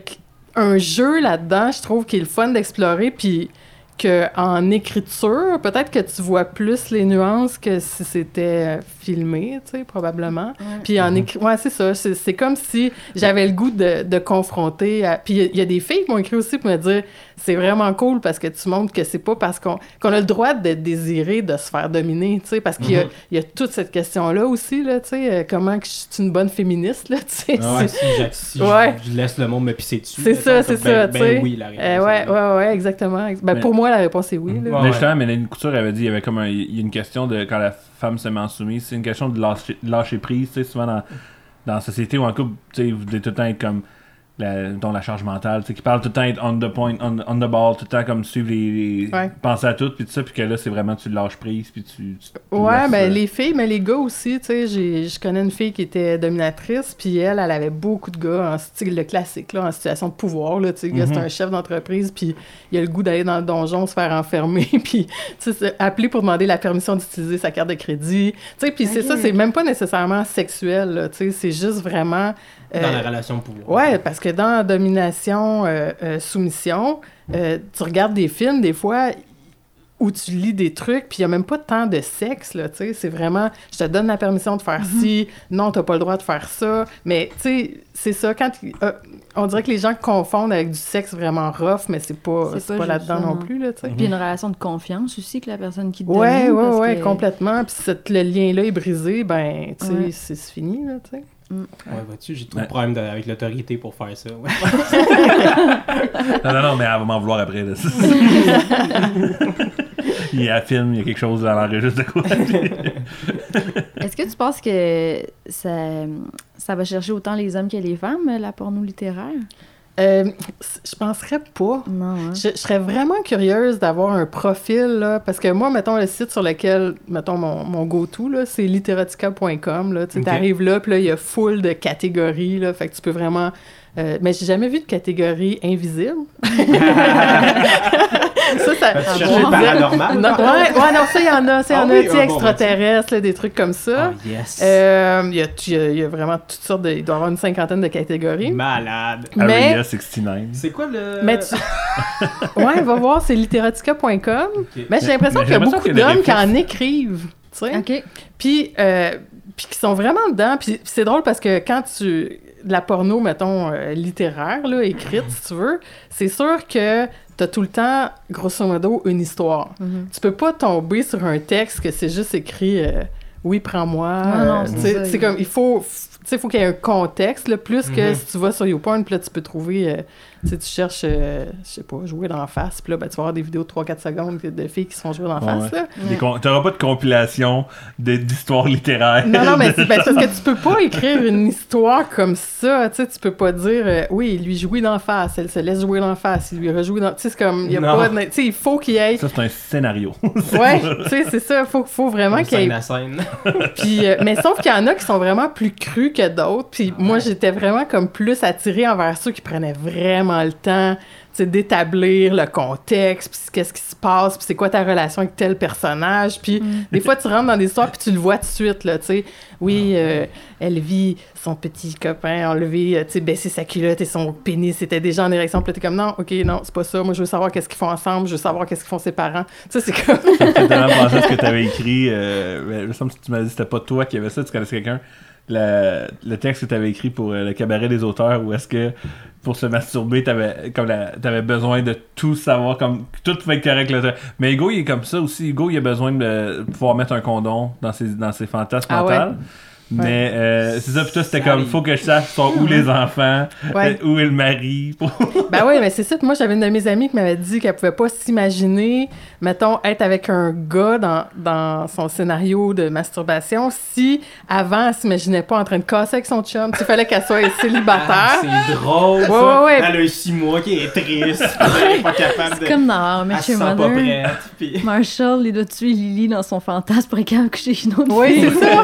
un jeu là-dedans, je trouve, qui est le fun d'explorer, puis que en écriture, peut-être que tu vois plus les nuances que si c'était euh, filmé, tu sais, probablement. Puis en écrit... Ouais, c'est ça. C'est c'est comme si j'avais le goût de, de confronter... à- Puis il y a- il y, a des filles qui m'ont écrit aussi pour me dire « C'est vraiment cool parce que tu montres que c'est pas parce qu'on qu'on a le droit de désirer de se faire dominer, tu sais, parce qu'il y, a- Mhm. il y a toute cette question-là aussi, là, tu sais, euh, comment que je suis une bonne féministe, là, tu sais. Ah ouais, c'est- si, j'a- si Ouais. je, je laisse le monde me pisser dessus. C'est ça, c'est ben- ça, ben tu sais. oui, la réponse. Euh, ouais, ouais, ouais, exactement. Ben, Mais- pour moi, la réponse est oui. là. Ouais. Mais justement, Mélanie Couture avait dit il y avait comme un- il y a une question de quand la femme se met en soumise, c'est une question de lâcher, de lâcher prise, tu sais, souvent dans, dans la société ou en couple, tu sais, vous devez tout le temps être comme la, dont la charge mentale, tu sais, qui parle tout le temps être on the point, on, on the ball, tout le temps comme suivre les, les- Ouais. penser à tout, puis tout ça, puis que là, c'est vraiment tu lâches prise, puis tu, tu- tu Ouais, laisses, ben euh, les filles, mais les gars aussi, tu sais, j'ai- je connais une fille qui était dominatrice, puis elle, elle avait beaucoup de gars en style le classique, là, en situation de pouvoir, là, tu sais, le gars, Mhm. c'est un chef d'entreprise, puis il a le goût d'aller dans le donjon, se faire enfermer, puis, tu sais, appeler pour demander la permission d'utiliser sa carte de crédit, tu sais, puis c'est ça, c'est même pas nécessairement sexuel, là, tu sais, c'est juste vraiment... euh, Dans la relation de pouvoir. Ouais, parce que dans domination, euh, euh, soumission, euh, tu regardes des films des fois où tu lis des trucs, puis il n'y a même pas tant de sexe, là, tu sais. C'est vraiment, je te donne la permission de faire ci, non, t'as pas le droit de faire ça. Mais, tu sais, c'est ça, quand... euh, on dirait que les gens confondent avec du sexe vraiment rough, mais c'est pas, C'est pas là-dedans non plus, là, tu sais. Puis une relation de confiance aussi que la personne qui te Ouais, domine, ouais, parce ouais, que- complètement. Puis si le lien-là est brisé, ben, tu sais, Ouais. c'est fini, là, tu sais. Ouais, vois-tu, j'ai trop de problèmes de- avec l'autorité pour faire ça. ouais. Non, non, non, mais elle va m'en vouloir après. Là. il y a un film, il y a quelque chose, elle enregistre de quoi. Est-ce que tu penses que ça, ça va chercher autant les hommes que les femmes, la porno littéraire? Euh, je penserais pas. Non, hein? Je, je serais vraiment curieuse d'avoir un profil, là, parce que moi, mettons, le site sur lequel, mettons, mon, mon go-to, là, c'est literatica.com, là, tu t'arrives là, puis là, il y a full de catégories, là, fait que tu peux vraiment... euh, mais j'ai jamais vu de catégorie invisible. ça, ça... Tu paranormal? Non, ouais, ouais, non, ça, il y en a, ça, il y Ah en oui, a, tu sais, ah bon, ben, extraterrestres, là, des trucs comme ça. Oh, yes. Euh, Il y, a, il y a- il y a vraiment toutes sortes de... Il doit y avoir une cinquantaine de catégories. Malade. Mais- Area 69. C'est quoi le. Mais tu... ouais, va voir, c'est literatica.com. Ok. Mais j'ai l'impression qu'il y a beaucoup d'hommes qui en écrivent, tu sais. OK. Puis, euh, puis qui sont vraiment dedans. Puis, puis c'est drôle parce que quand tu... De la porno, mettons, euh, littéraire, là, écrite, si tu veux, c'est sûr que t'as tout le temps, grosso modo, une histoire. Mhm. Tu peux pas tomber sur un texte que c'est juste écrit euh, Oui, prends-moi Non, non, euh, c'est comme, il faut... faut qu'il y ait un contexte, là, plus que Mhm. si tu vas sur YouPorn, puis là, tu peux trouver, euh, tu sais, tu cherches, euh, je sais pas, jouer dans la face, puis là, ben, tu vas avoir des vidéos de 3-4 secondes de filles qui se font jouer dans la Ouais, face, ouais. con- T'auras pas de compilation de- d'histoires littéraires. Non, non, mais c'est ben, c'est parce que tu peux pas écrire une histoire comme ça. Tu sais, tu peux pas dire, euh, oui, il lui jouer d'en face, elle se laisse jouer d'en face, il lui rejoue dans. Tu sais, c'est comme, il y a Non. pas de. Tu sais, il faut qu'il y ait. Ça, c'est un scénario. Ouais, tu sais, c'est ça. Faut, faut vraiment qu'il y ait Scène à scène. Puis, euh, mais sauf qu'il y en a qui sont vraiment plus crus que d'autres. Puis moi, j'étais vraiment comme plus attirée envers ceux qui prenaient vraiment le temps d'établir le contexte, puis qu'est-ce qui se passe, puis c'est quoi ta relation avec tel personnage. Puis des fois, tu rentres dans des histoires, puis tu le vois tout de suite, là, tu sais. Oui, euh, elle vit son petit copain enlever, euh, tu sais, baisser sa culotte et son pénis était déjà en érection. Puis t'es comme, non, OK, non, c'est pas ça. Moi, je veux savoir qu'est-ce qu'ils font ensemble, je veux savoir qu'est-ce qu'ils font ses parents. Tu sais, c'est comme... J'ai tellement pensé à ce que t'avais écrit. Euh, mais il me semble que tu m'as dit que c'était pas toi qui avait ça, tu connaissais quelqu'un. Le, le texte que t'avais écrit pour euh, le cabaret des auteurs, ou est-ce que pour se masturber, t'avais comme la- t'avais besoin de tout savoir, comme tout pouvait être correct. Là, mais Hugo, il est comme ça aussi. Hugo, il a besoin de pouvoir mettre un condom dans ses, dans ses fantasmes Ah ouais? Mais euh, c'est ça, puis toi, c'était comme, arrive. faut que je sache sont où les enfants, Ouais. euh, où est le mari. Ben oui, mais c'est ça. Moi, j'avais une de mes amies qui m'avait dit qu'elle pouvait pas s'imaginer, mettons, être avec un gars dans, dans son scénario de masturbation si, avant, elle s'imaginait pas en train de casser avec son chum. Il fallait qu'elle soit célibataire. Ah, c'est drôle, ça. Ouais, ouais, ouais. Elle a 6 mois qui est triste. elle est pas capable de... C'est comme dans sent pas Mother. prête. Puis... Marshall, il doit tuer Lily dans son fantasme pour de coucher une autre Oui, c'est ça.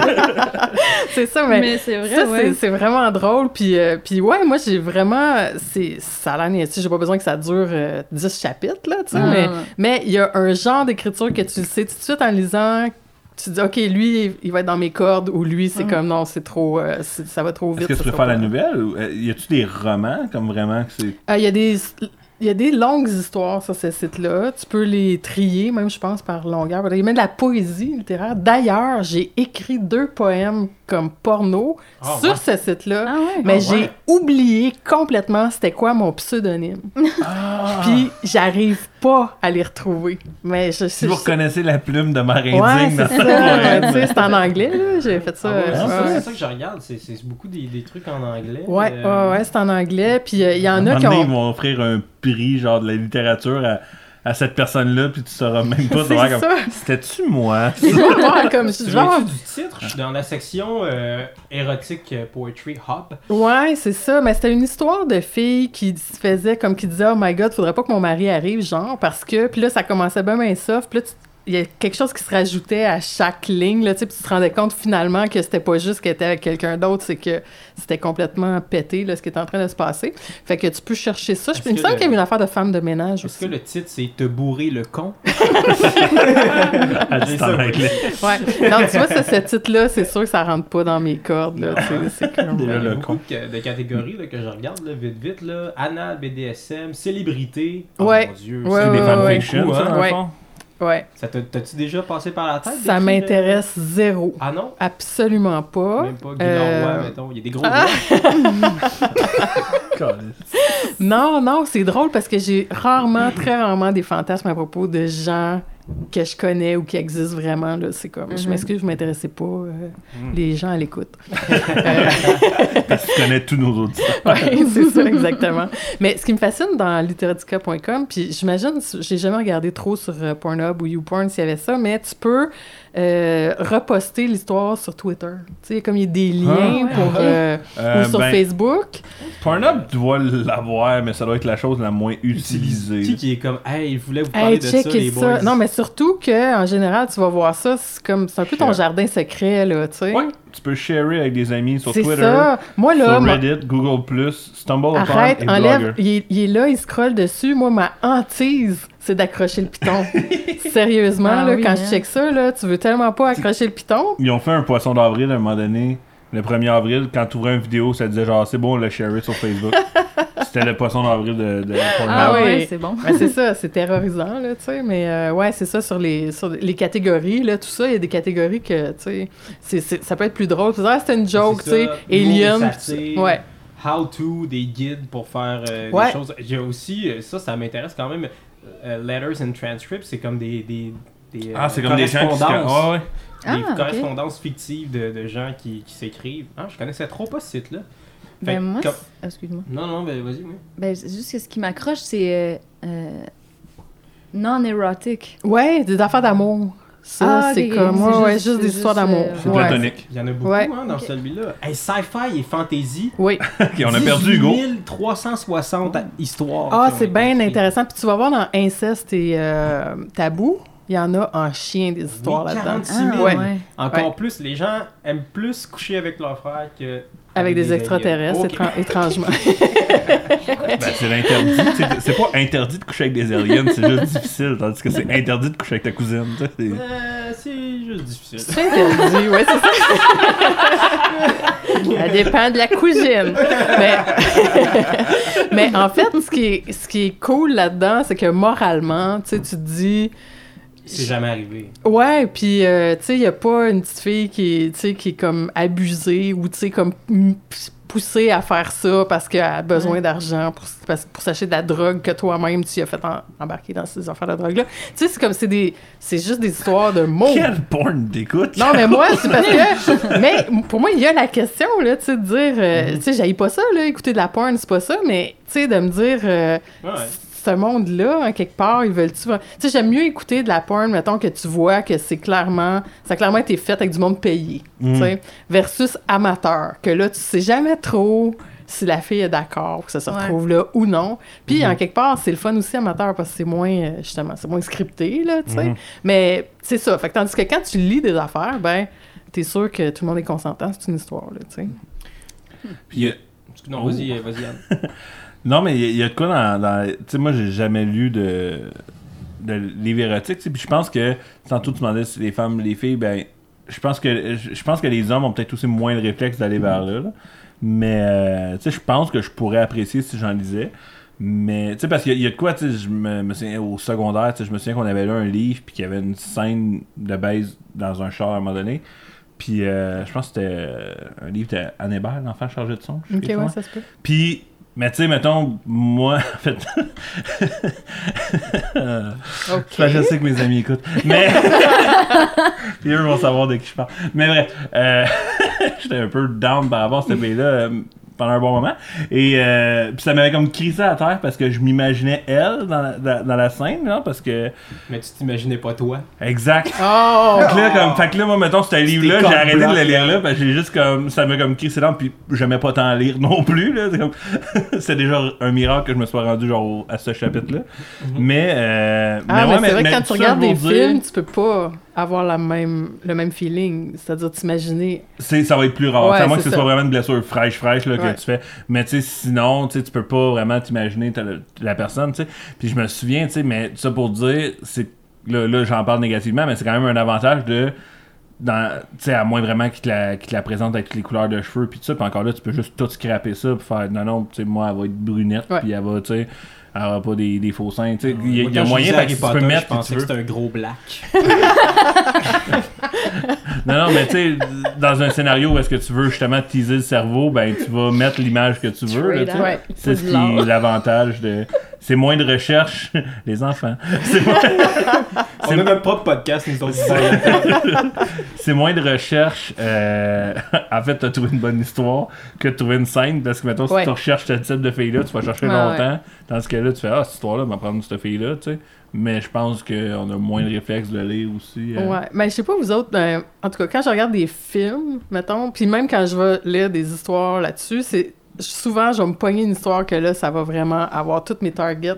c'est ça, mais... Mais c'est vrai, ouais. c'est- c'est vraiment drôle. Puis, euh, puis ouais, moi, j'ai vraiment... c'est Ça a l'air. J'ai pas besoin que ça dure euh, 10 chapitres, là, tu sais. Non, mais il y a un genre d'écriture que tu le sais tout de suite en lisant. Tu dis, OK, lui, il va être dans mes cordes, ou lui, c'est comme, non, c'est trop... euh, ça va trop vite. Est-ce que tu préfères la nouvelle ou euh, y a-tu des romans comme vraiment que c'est. Euh, Il y a des... Il y a des longues histoires sur ce site-là. Tu peux les trier, même, je pense, par longueur. Il y a même de la poésie littéraire. D'ailleurs, j'ai écrit deux poèmes comme porno Ah, sur ouais. ce site-là. Ah ouais? Mais Ah, j'ai ouais. oublié complètement c'était quoi mon pseudonyme. Ah! Puis j'arrive pas à les retrouver. Mais je Si vous reconnaissez la plume de Marin Ouais, Digne c'est dans ça. en anglais, là. J'ai fait ça. Ah ouais, euh, c'est ça, ouais. c'est ça que je regarde, c'est, beaucoup des, des trucs en anglais. Ouais, euh, ouais, ouais, c'est en anglais. Puis euh, il y en a qui ont. ils vont offrir un prix, genre de la littérature, à, à cette personne-là, puis tu sauras même pas. C'est comme, C'était-tu moi? Voir comme. Tu viens-tu du titre? Je suis dans la section euh, érotique euh, poetry hub. Ouais, c'est ça. Mais c'était une histoire de fille qui se faisait comme qui disait Oh my god, faudrait pas que mon mari arrive, genre, parce que. Puis là, ça commençait bien, bien soft. Puis là, tu- il y a quelque chose qui se rajoutait à chaque ligne, là, tu sais, puis tu te rendais compte finalement que c'était pas juste qu'elle était avec quelqu'un d'autre, c'est que c'était complètement pété, là, ce qui était en train de se passer. Fait que tu peux chercher ça. Je- Il me que semble le- qu'il y avait une affaire de femme de ménage Est-ce aussi. que le titre c'est Te bourrer le con? Ah, c'est en anglais. Ouais. Non, tu vois, ce, titre-là, c'est sûr que ça rentre pas dans mes cordes, là, c'est comme... Déjà, Il y a le beaucoup con. de, de catégories là, que je regarde là, vite vite. Là. Anal, BDSM, célébrité. Oh Ouais. mon dieu. Ouais, C'est ouais, des ouais, fanfictions, ouais. ça, dans le Ouais. fond? Ouais. Ça t'a- T'as-tu déjà passé par la tête? Ça m'intéresse zéro. Ah non? Absolument pas. Même pas Guy Euh, mettons. Il y a des gros Ah! Non, non, c'est drôle parce que j'ai rarement, très rarement des fantasmes à propos de gens que je connais ou qui existent vraiment. Là. C'est comme, je m'excuse, je m'intéressais pas. euh, Les gens à l'écoute. Parce que tu connais tous nos auditeurs. Oui, c'est ça, exactement. Mais ce qui me fascine dans literatica.com, puis j'imagine, j'ai jamais regardé trop sur euh, Pornhub ou YouPorn s'il y avait ça, mais tu peux euh, reposter l'histoire sur Twitter. Tu sais, comme il y a des liens Ah, pour, ok. euh, Euh, ou sur ben, Facebook. Pornhub doit l'avoir, mais ça doit être la chose la moins Qui utilisée. qui est comme, hey, je voulais vous parler Hey, de ça, les ça. boys. Non, mais surtout que en général, tu vas voir ça, c'est comme c'est un peu ton jardin secret là, tu sais. Ouais, tu peux sharer avec des amis sur c'est Twitter, ça. Moi là, sur ma- Reddit, Google+, Stumble arrête, et enlève. Blogger. Il est, il est là, il scrolle dessus. Moi, ma hantise, c'est d'accrocher le piton. Sérieusement, Ah là, oui, quand hein. je check ça, là, tu veux tellement pas accrocher le piton? Ils ont fait un poisson d'avril à un moment donné. Le 1er avril, quand tu ouvrais une vidéo, ça disait genre c'est bon, on l'a sharé sur Facebook. C'était le poisson d'avril de, de. Ah Ah ouais, oui. c'est bon. Ben, c'est ça, c'est terrorisant, là, tu sais. Mais euh, ouais, c'est ça sur les, sur les catégories, là, tout ça. Il y a des catégories que, tu sais, ça peut être plus drôle. Tu ah, c'était une joke, tu sais, Alien. Ouais. How to, des guides pour faire euh, Ouais. des choses. J'ai aussi, euh, ça, ça m'intéresse quand même. Euh, letters and transcripts, c'est comme des. des, des, euh, Ah, c'est comme des gens qui se... correspondances. Ouais, ouais. Ah, des ok. correspondances fictives de, de gens qui, qui s'écrivent. Ah, je connaissais trop pas ce site-là. Ben que moi, comme- excuse-moi. Non, non, ben vas-y, oui. Ben, juste que ce qui m'accroche, c'est euh, euh, non-érotique. Ouais, des affaires d'amour. Ça, Ah, c'est comme, ouais, ouais, juste- juste des histoires d'amour. euh, C'est Ouais. platonique. Il y en a beaucoup Ouais. hein, dans celui-là. Hey, sci-fi et fantasy. Oui. On a perdu Hugo. 1360 histoires. Ah, c'est bien intéressant. Puis tu vas voir dans Inceste et euh, Tabou, il y en a en chien des histoires Oui, là-dedans. 46 Ah, 000. Ouais. ouais. Encore Ouais. plus, les gens aiment plus coucher avec leur frère que. Avec des extraterrestres, étran- étrangement. Ben, c'est l'interdit. C'est- pas interdit de coucher avec des aliens, c'est juste difficile. Tandis que c'est interdit de coucher avec ta cousine. c'est- Euh, c'est juste difficile. C'est interdit, ouais, c'est ça. Ça dépend de la cousine. Mais, mais en fait, ce qui est, ce qui est cool là-dedans, c'est que moralement, tu sais, tu te dis, C'est jamais arrivé. ouais, puis euh, tu sais, il y a pas une petite fille qui est, tu sais, qui est comme abusée ou tu sais, comme poussée à faire ça parce qu'elle a besoin Ouais. d'argent pour, parce- pour s'acheter de la drogue que toi-même tu as fait en- embarquer dans ces affaires de drogue-là. Tu sais, c'est comme, c'est des, c'est juste des histoires de mots. Quel porn t'écoutes? Non, mais moi, c'est parce que. Mais pour moi, il y a la question, là, tu sais, de dire. euh, Tu sais, j'aille pas ça, là, écouter de la porn, c'est pas ça, mais, tu sais, de me dire. euh, Ouais. Ce monde-là, en quelque part, ils veulent-tu. Tu sais, j'aime mieux écouter de la porn, mettons, que tu vois que c'est clairement. Ça a clairement été fait avec du monde payé, tu sais, versus amateur, que là, tu sais jamais trop si la fille est d'accord que ça se Ouais. retrouve là ou non. Puis, en quelque part, c'est le fun aussi amateur parce que c'est moins, euh, justement, c'est moins scripté, là, tu sais. Mais c'est ça. Fait que tandis que quand tu lis des affaires, ben, t'es sûr que tout le monde est consentant, c'est une histoire, là, tu sais. Puis, euh, Non, Oh. vas-y, euh, vas-y, Anne. Non, mais il y, a- il y a de quoi dans. dans- tu sais, moi, j'ai jamais lu de, de livre érotique. tu sais, Puis je pense que, tantôt, tu demandais si les femmes, les filles, ben, je pense que je pense que les hommes ont peut-être aussi moins le réflexe d'aller vers là. là. Mais, euh, tu sais, je pense que je pourrais apprécier si j'en lisais. Mais, tu sais, parce qu'il y, a- il y a de quoi, tu sais, je me, me souviens, au secondaire, tu sais, je me souviens qu'on avait lu un livre, puis qu'il y avait une scène de baise dans un char à un moment donné. Puis, euh, je pense que c'était euh, un livre de Anne Hébert, l'enfant chargé de son. Ok, ouais, ça se peut. Puis, mais tu sais, mettons, moi, en fait. Ben, je sais que mes amis écoutent. Mais. Puis eux vont savoir de qui je parle. Mais bref, euh, j'étais un peu down par rapport à cette pays-là euh, pendant un bon moment. Et euh, puis ça m'avait comme crissé à terre parce que je m'imaginais elle dans la, dans, dans la scène, là, parce que. Mais tu t'imaginais pas toi. Exact. Oh! Fait que là, comme, fait que là, moi, mettons, ce livre-là, j'ai arrêté de le lire là, parce que j'ai juste comme, ça m'a comme crissé dans, puis j'aimais pas tant lire non plus, là. C'est comme- déjà un miracle que je me sois rendu, genre, au- à ce chapitre-là. Mais, euh, Ah, mais, ouais, c'est vrai que quand tu regardes des dire, films, tu peux pas avoir la même, le même feeling. C'est-à-dire t'imaginer. ça va être plus rare. Ouais, à moins que c'est ce ça. soit vraiment une blessure fraîche, fraîche, là, Ouais. que tu fais. Mais, tu sais, sinon, tu peux pas vraiment t'imaginer la personne, sais. Puis je me souviens, tu sais, mais ça pour dire, c'est, là, là j'en parle négativement, mais c'est quand même un avantage de dans à moins vraiment qu'il te la, qu'il te la présente avec les couleurs de cheveux puis tout ça puis encore là tu peux juste tout scraper ça puis faire non non tu sais moi elle va être brunette puis elle va tu sais elle aura pas des, des faux seins tu sais il y a, y moyen fait que tu peux mettre je pensais tu que veux c'était un gros black. non non mais tu sais dans un scénario où est-ce que tu veux justement teaser le cerveau ben tu vas mettre l'image que tu veux. Ouais. c'est ce qui est l'avantage de c'est moins de recherche les enfants c'est moins, On a notre propre podcast, nous autres. c'est moins de recherche. euh, en fait, t'as trouvé une bonne histoire que de trouver une scène. Parce que, mettons, si Ouais. tu recherches ce type de fille-là, tu vas chercher Ouais, longtemps. Dans ce cas-là, tu fais Ah, cette histoire-là, va prendre cette fille-là, tu sais. Mais je pense qu'on a moins de réflexe de lire aussi. euh. Ouais. Mais je sais pas, vous autres, ben, en tout cas, quand je regarde des films, mettons, puis même quand je vais lire des histoires là-dessus, c'est souvent, je vais me pogner une histoire que là, ça va vraiment avoir toutes mes targets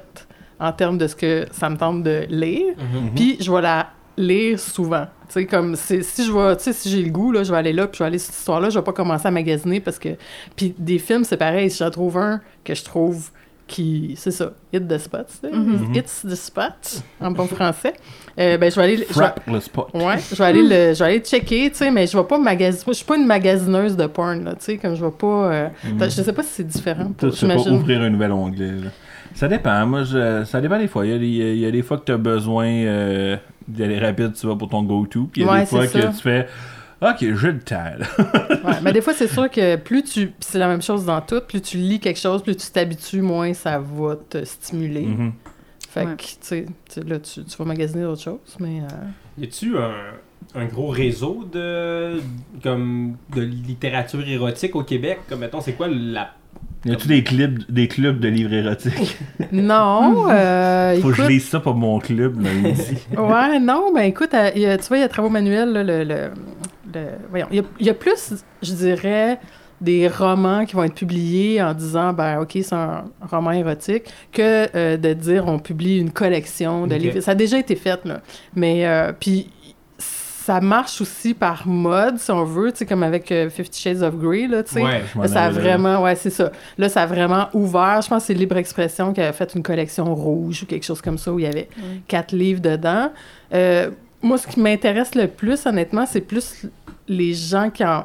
en termes de ce que ça me tente de lire. Puis je vais la lire souvent. Tu sais, comme si je vais, tu sais, si j'ai le goût, là, je vais aller là, puis je vais aller sur cette histoire-là, je vais pas commencer à magasiner parce que. Puis des films, c'est pareil. Si j'en trouve un que je trouve qui. C'est ça, hit the spot, tu sais. It's the spot, en bon français. Euh, ben, je vais aller. je vais- Frappe le spot. Ouais, je vais aller le, je vais aller le checker, tu sais, mais je vais pas magasiner. Je suis pas une magasineuse de porn, là, tu sais, comme je vais pas. euh, Je sais pas si c'est différent. Tu sais pas ouvrir un nouvel onglet. là. Ça dépend. Moi, je- ça dépend des fois. Il y a des, il y a des fois que tu as besoin euh, d'aller rapide, tu vas pour ton go-to. Puis il y a Ouais, des fois que ça. tu fais Ok, j'ai le temps. Ouais, mais des fois, c'est sûr que plus tu. c'est la même chose dans tout. Plus tu lis quelque chose, plus tu t'habitues, moins ça va te stimuler. Mhm. Fait Ouais. que, tu sais, tu sais, là, tu, tu vas magasiner d'autres choses, mais. euh, Y a-tu un, un gros réseau de comme de littérature érotique au Québec? Comme mettons, c'est quoi la Y a-tu des clubs, des clubs de livres érotiques? Non, euh, Faut que je lise ça pour mon club, là, ici. Ouais, non, ben écoute, il y a- tu vois, il y a Travaux manuels, là, le, le- le- voyons, il y a, il y a plus, je dirais, des romans qui vont être publiés en disant, ben ok, c'est un roman érotique, que euh, de dire on publie une collection de livres. Ça a déjà été fait, là. Mais, euh, puis, ça marche aussi par mode, si on veut, tu sais, comme avec euh, Fifty Shades of Grey, là, tu sais. Ouais. Là, ça a vraiment, ouais, c'est ça. Là, ça a vraiment ouvert. Je pense que c'est Libre Expression qui a fait une collection rouge ou quelque chose comme ça où il y avait quatre livres dedans. Euh, moi, ce qui m'intéresse le plus, honnêtement, c'est plus les gens qui en.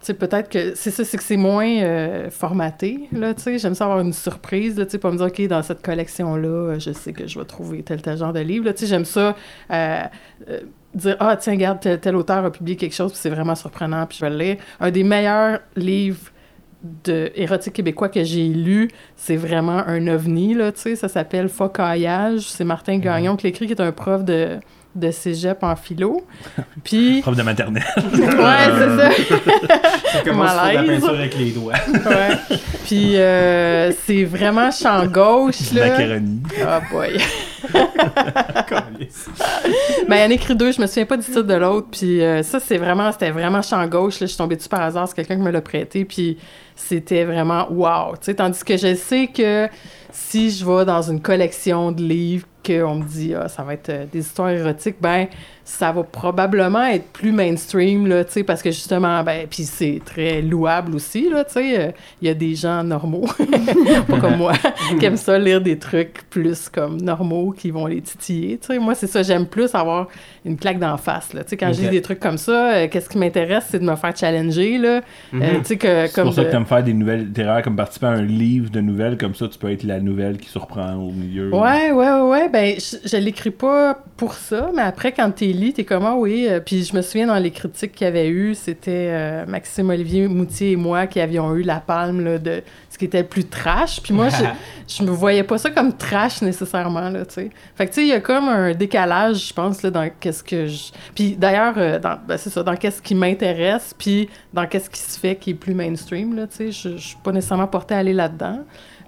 Tu sais, peut-être que c'est ça, c'est que c'est moins euh, formaté, là, tu sais. J'aime ça avoir une surprise, là, tu sais, pas me dire, OK, dans cette collection-là, euh, je sais que je vais trouver tel, tel genre de livre, là, tu sais. J'aime ça, euh, euh, dire, ah, tiens, regarde, tel, tel auteur a publié quelque chose, puis c'est vraiment surprenant, puis je vais le lire. Un des meilleurs livres de érotique québécois que j'ai lu, c'est vraiment un ovni, là, tu sais, ça s'appelle Focaillage, c'est Martin Gagnon qui l'écrit, qui est un prof de, de cégep en philo. Puis, Prof de maternelle. ouais, c'est ça. Ça commence sur la Malaise. peinture avec les doigts. Ouais. Puis, euh, c'est vraiment champ gauche, là. Macaroni. Ah boy. Ben, il en a écrit deux, je me souviens pas du titre de l'autre. Puis euh, ça, c'est vraiment, c'était vraiment champ gauche. Là. Je suis tombée dessus par hasard, c'est quelqu'un qui me l'a prêté. Puis c'était vraiment wow. Tu sais, tandis que je sais que si je vais dans une collection de livres, qu'on me dit, ah, ça va être euh, des histoires érotiques, ben, ça va probablement être plus mainstream, là, tu sais, parce que justement, ben, puis c'est très louable aussi, là, tu sais. euh, Il y a des gens normaux, pas comme moi, qui aiment ça lire des trucs plus comme normaux, qui vont les titiller, tu sais. Moi, c'est ça, j'aime plus avoir une claque d'en face, là. Tu sais, quand je Ok. lis des trucs comme ça, euh, qu'est-ce qui m'intéresse, c'est de me faire challenger, là. Euh, tu sais, que C'est comme. pour ça que t'aimes faire des nouvelles littéraires, comme participer à un livre de nouvelles, comme ça tu peux être la nouvelle qui surprend au milieu. Ouais, ouais, ouais, ouais. Ben, je, je l'écris pas pour ça, mais après, quand t'es lis, t'es comme, ah oui. euh, Puis je me souviens dans les critiques qu'il y avait eu, c'était euh, Maxime Olivier Moutier et moi qui avions eu la palme là, de ce qui était le plus trash. Puis moi, je, je me voyais pas ça comme trash nécessairement, là, tu sais. Fait que, tu sais, il y a comme un décalage, je pense, là, dans qu'est-ce que je... Puis d'ailleurs, euh, dans, ben, c'est ça, dans qu'est-ce qui m'intéresse, puis dans qu'est-ce qui se fait qui est plus mainstream, là, tu sais. Je, je suis pas nécessairement portée à aller là-dedans.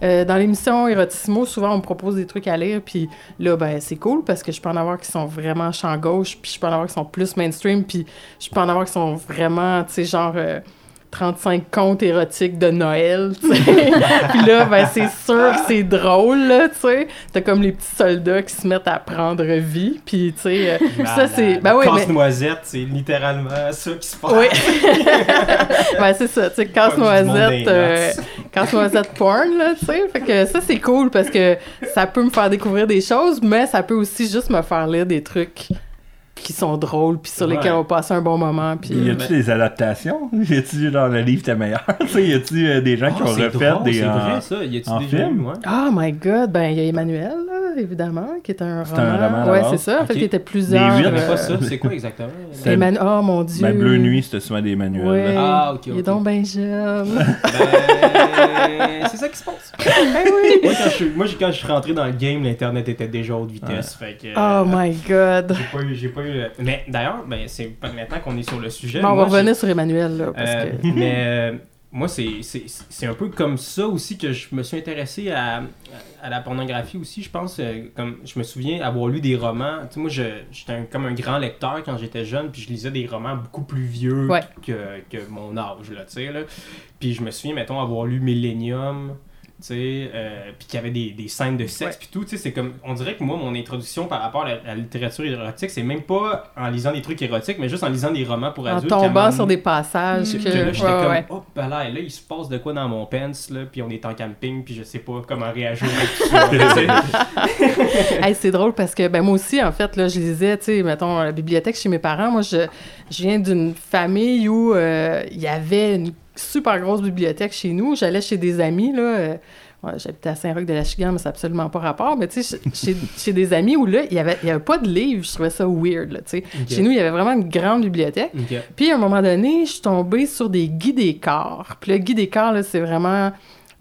Euh, dans l'émission Érotissimo, souvent, on me propose des trucs à lire, puis là, ben, c'est cool, parce que je peux en avoir qui sont vraiment champ gauche, puis je peux en avoir qui sont plus mainstream, puis je peux en avoir qui sont vraiment, tu sais, genre... euh, 35 contes érotiques de Noël, tu sais. Puis là, ben, c'est sûr que c'est drôle, là, tu sais. T'as comme les petits soldats qui se mettent à prendre vie, puis, tu sais, euh, ça, c'est... Ben oui, mais... Casse-noisette, c'est littéralement ça qui se passe. Oui. ben, c'est ça, tu sais, casse-noisette, euh, casse-noisette porn, là, tu sais. Fait que ça, c'est cool parce que ça peut me faire découvrir des choses, mais ça peut aussi juste me faire lire des trucs qui sont drôles, puis sur lesquels on va passer un bon moment, puis... Y euh, a-tu des adaptations? Y a-tu dans le livre t'es meilleur? Tu sais, y a-tu euh, des gens qui Ah, ont c'est refait drôle, des. C'est vrai, ça. Y a-tu en déjà film? eu, ouais? Oh my god, ben il y a Emmanuel, là, évidemment, qui est un roman. un roman ouais, c'est ça. En fait, il était plusieurs. huit, Je connais euh, pas ça? C'est quoi exactement? C'est- Emman- Oh mon dieu. Ben, Bleu Nuit, c'était souvent des manuels. Ouais. Ah, ok, Il est donc ben. Ben, c'est ça qui se passe. ben oui. Moi, quand je, suis- moi, j'ai- quand je suis rentré dans le game, l'Internet était déjà haute vitesse. Fait que, Oh my god. J'ai pas eu, j'ai pas eu. le- Mais d'ailleurs, ben, c'est pas maintenant qu'on est sur le sujet. Bon, on va moi, j'ai- revenir sur Emmanuel, là, parce Euh, que... mais euh, moi, c'est, c'est, c'est un peu comme ça aussi que je me suis intéressé à, à la pornographie aussi. Je pense, euh, comme je me souviens avoir lu des romans. Tu sais, moi, je, j'étais comme un grand lecteur quand j'étais jeune, puis je lisais des romans beaucoup plus vieux Ouais. que, que mon âge, là, tu sais, là. Puis je me souviens, mettons, avoir lu Millennium. Tu sais, euh, puis qu'il y avait des, des scènes de sexe, puis tout, tu sais, c'est comme, on dirait que moi, mon introduction par rapport à la, à la littérature érotique, c'est même pas en lisant des trucs érotiques, mais juste en lisant des romans pour En adultes. un tombant sur des passages que, que... là, j'étais ouais, comme, ouais. hop là, là, il se passe de quoi dans mon pants, là, puis on est en camping, puis je sais pas comment réagir. Hey, c'est drôle parce que ben moi aussi en fait là je lisais tu sais mettons à la bibliothèque chez mes parents moi je, je viens d'une famille où euh, il y avait une super grosse bibliothèque chez nous. J'allais chez des amis là euh, ouais, j'habitais à Saint-Roch de la Chigan mais ça n'a absolument pas rapport. Mais tu sais chez, chez des amis où là il y avait y avait pas de livres je trouvais ça weird là chez nous il y avait vraiment une grande bibliothèque. Puis à un moment donné, je suis tombée sur des guides des corps. Puis le guide des corps, là, c'est vraiment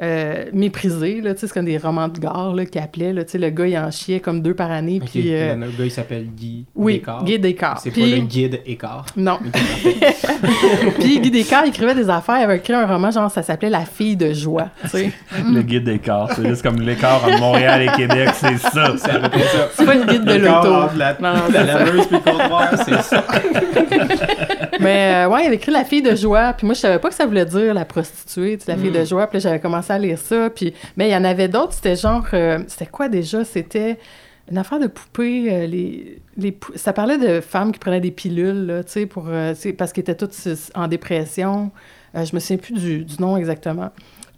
euh, méprisé, là, tu sais, c'est comme des romans de gare, qui appelaient, là, tu sais, le gars, il en chiait comme deux par année, puis... euh, Le gars, il s'appelle Guy oui, Descartes. Guy Descartes. C'est Puis- pas le guide écart. Non. puis Guy Descartes, il écrivait des affaires, il avait écrit un roman, genre, ça s'appelait La fille de joie, tu sais. Le guide d'écart. C'est juste comme l'écart entre Montréal et Québec, c'est ça. C'est ça. Pas le guide de l'auto. La, Non, la laveuse puis le comptoir, c'est ça. Mais euh, ouais, il avait écrit La fille de joie. Puis moi, je savais pas que ça voulait dire la prostituée, tu sais, la fille Mm. de joie. Puis j'avais commencé à lire ça. Puis... Mais il y en avait d'autres, c'était genre. euh, c'était quoi déjà? C'était une affaire de poupées. euh, les, les Ça parlait de femmes qui prenaient des pilules, là, tu sais, pour, euh, parce qu'elles étaient toutes en dépression. Je me souviens plus du, du nom exactement.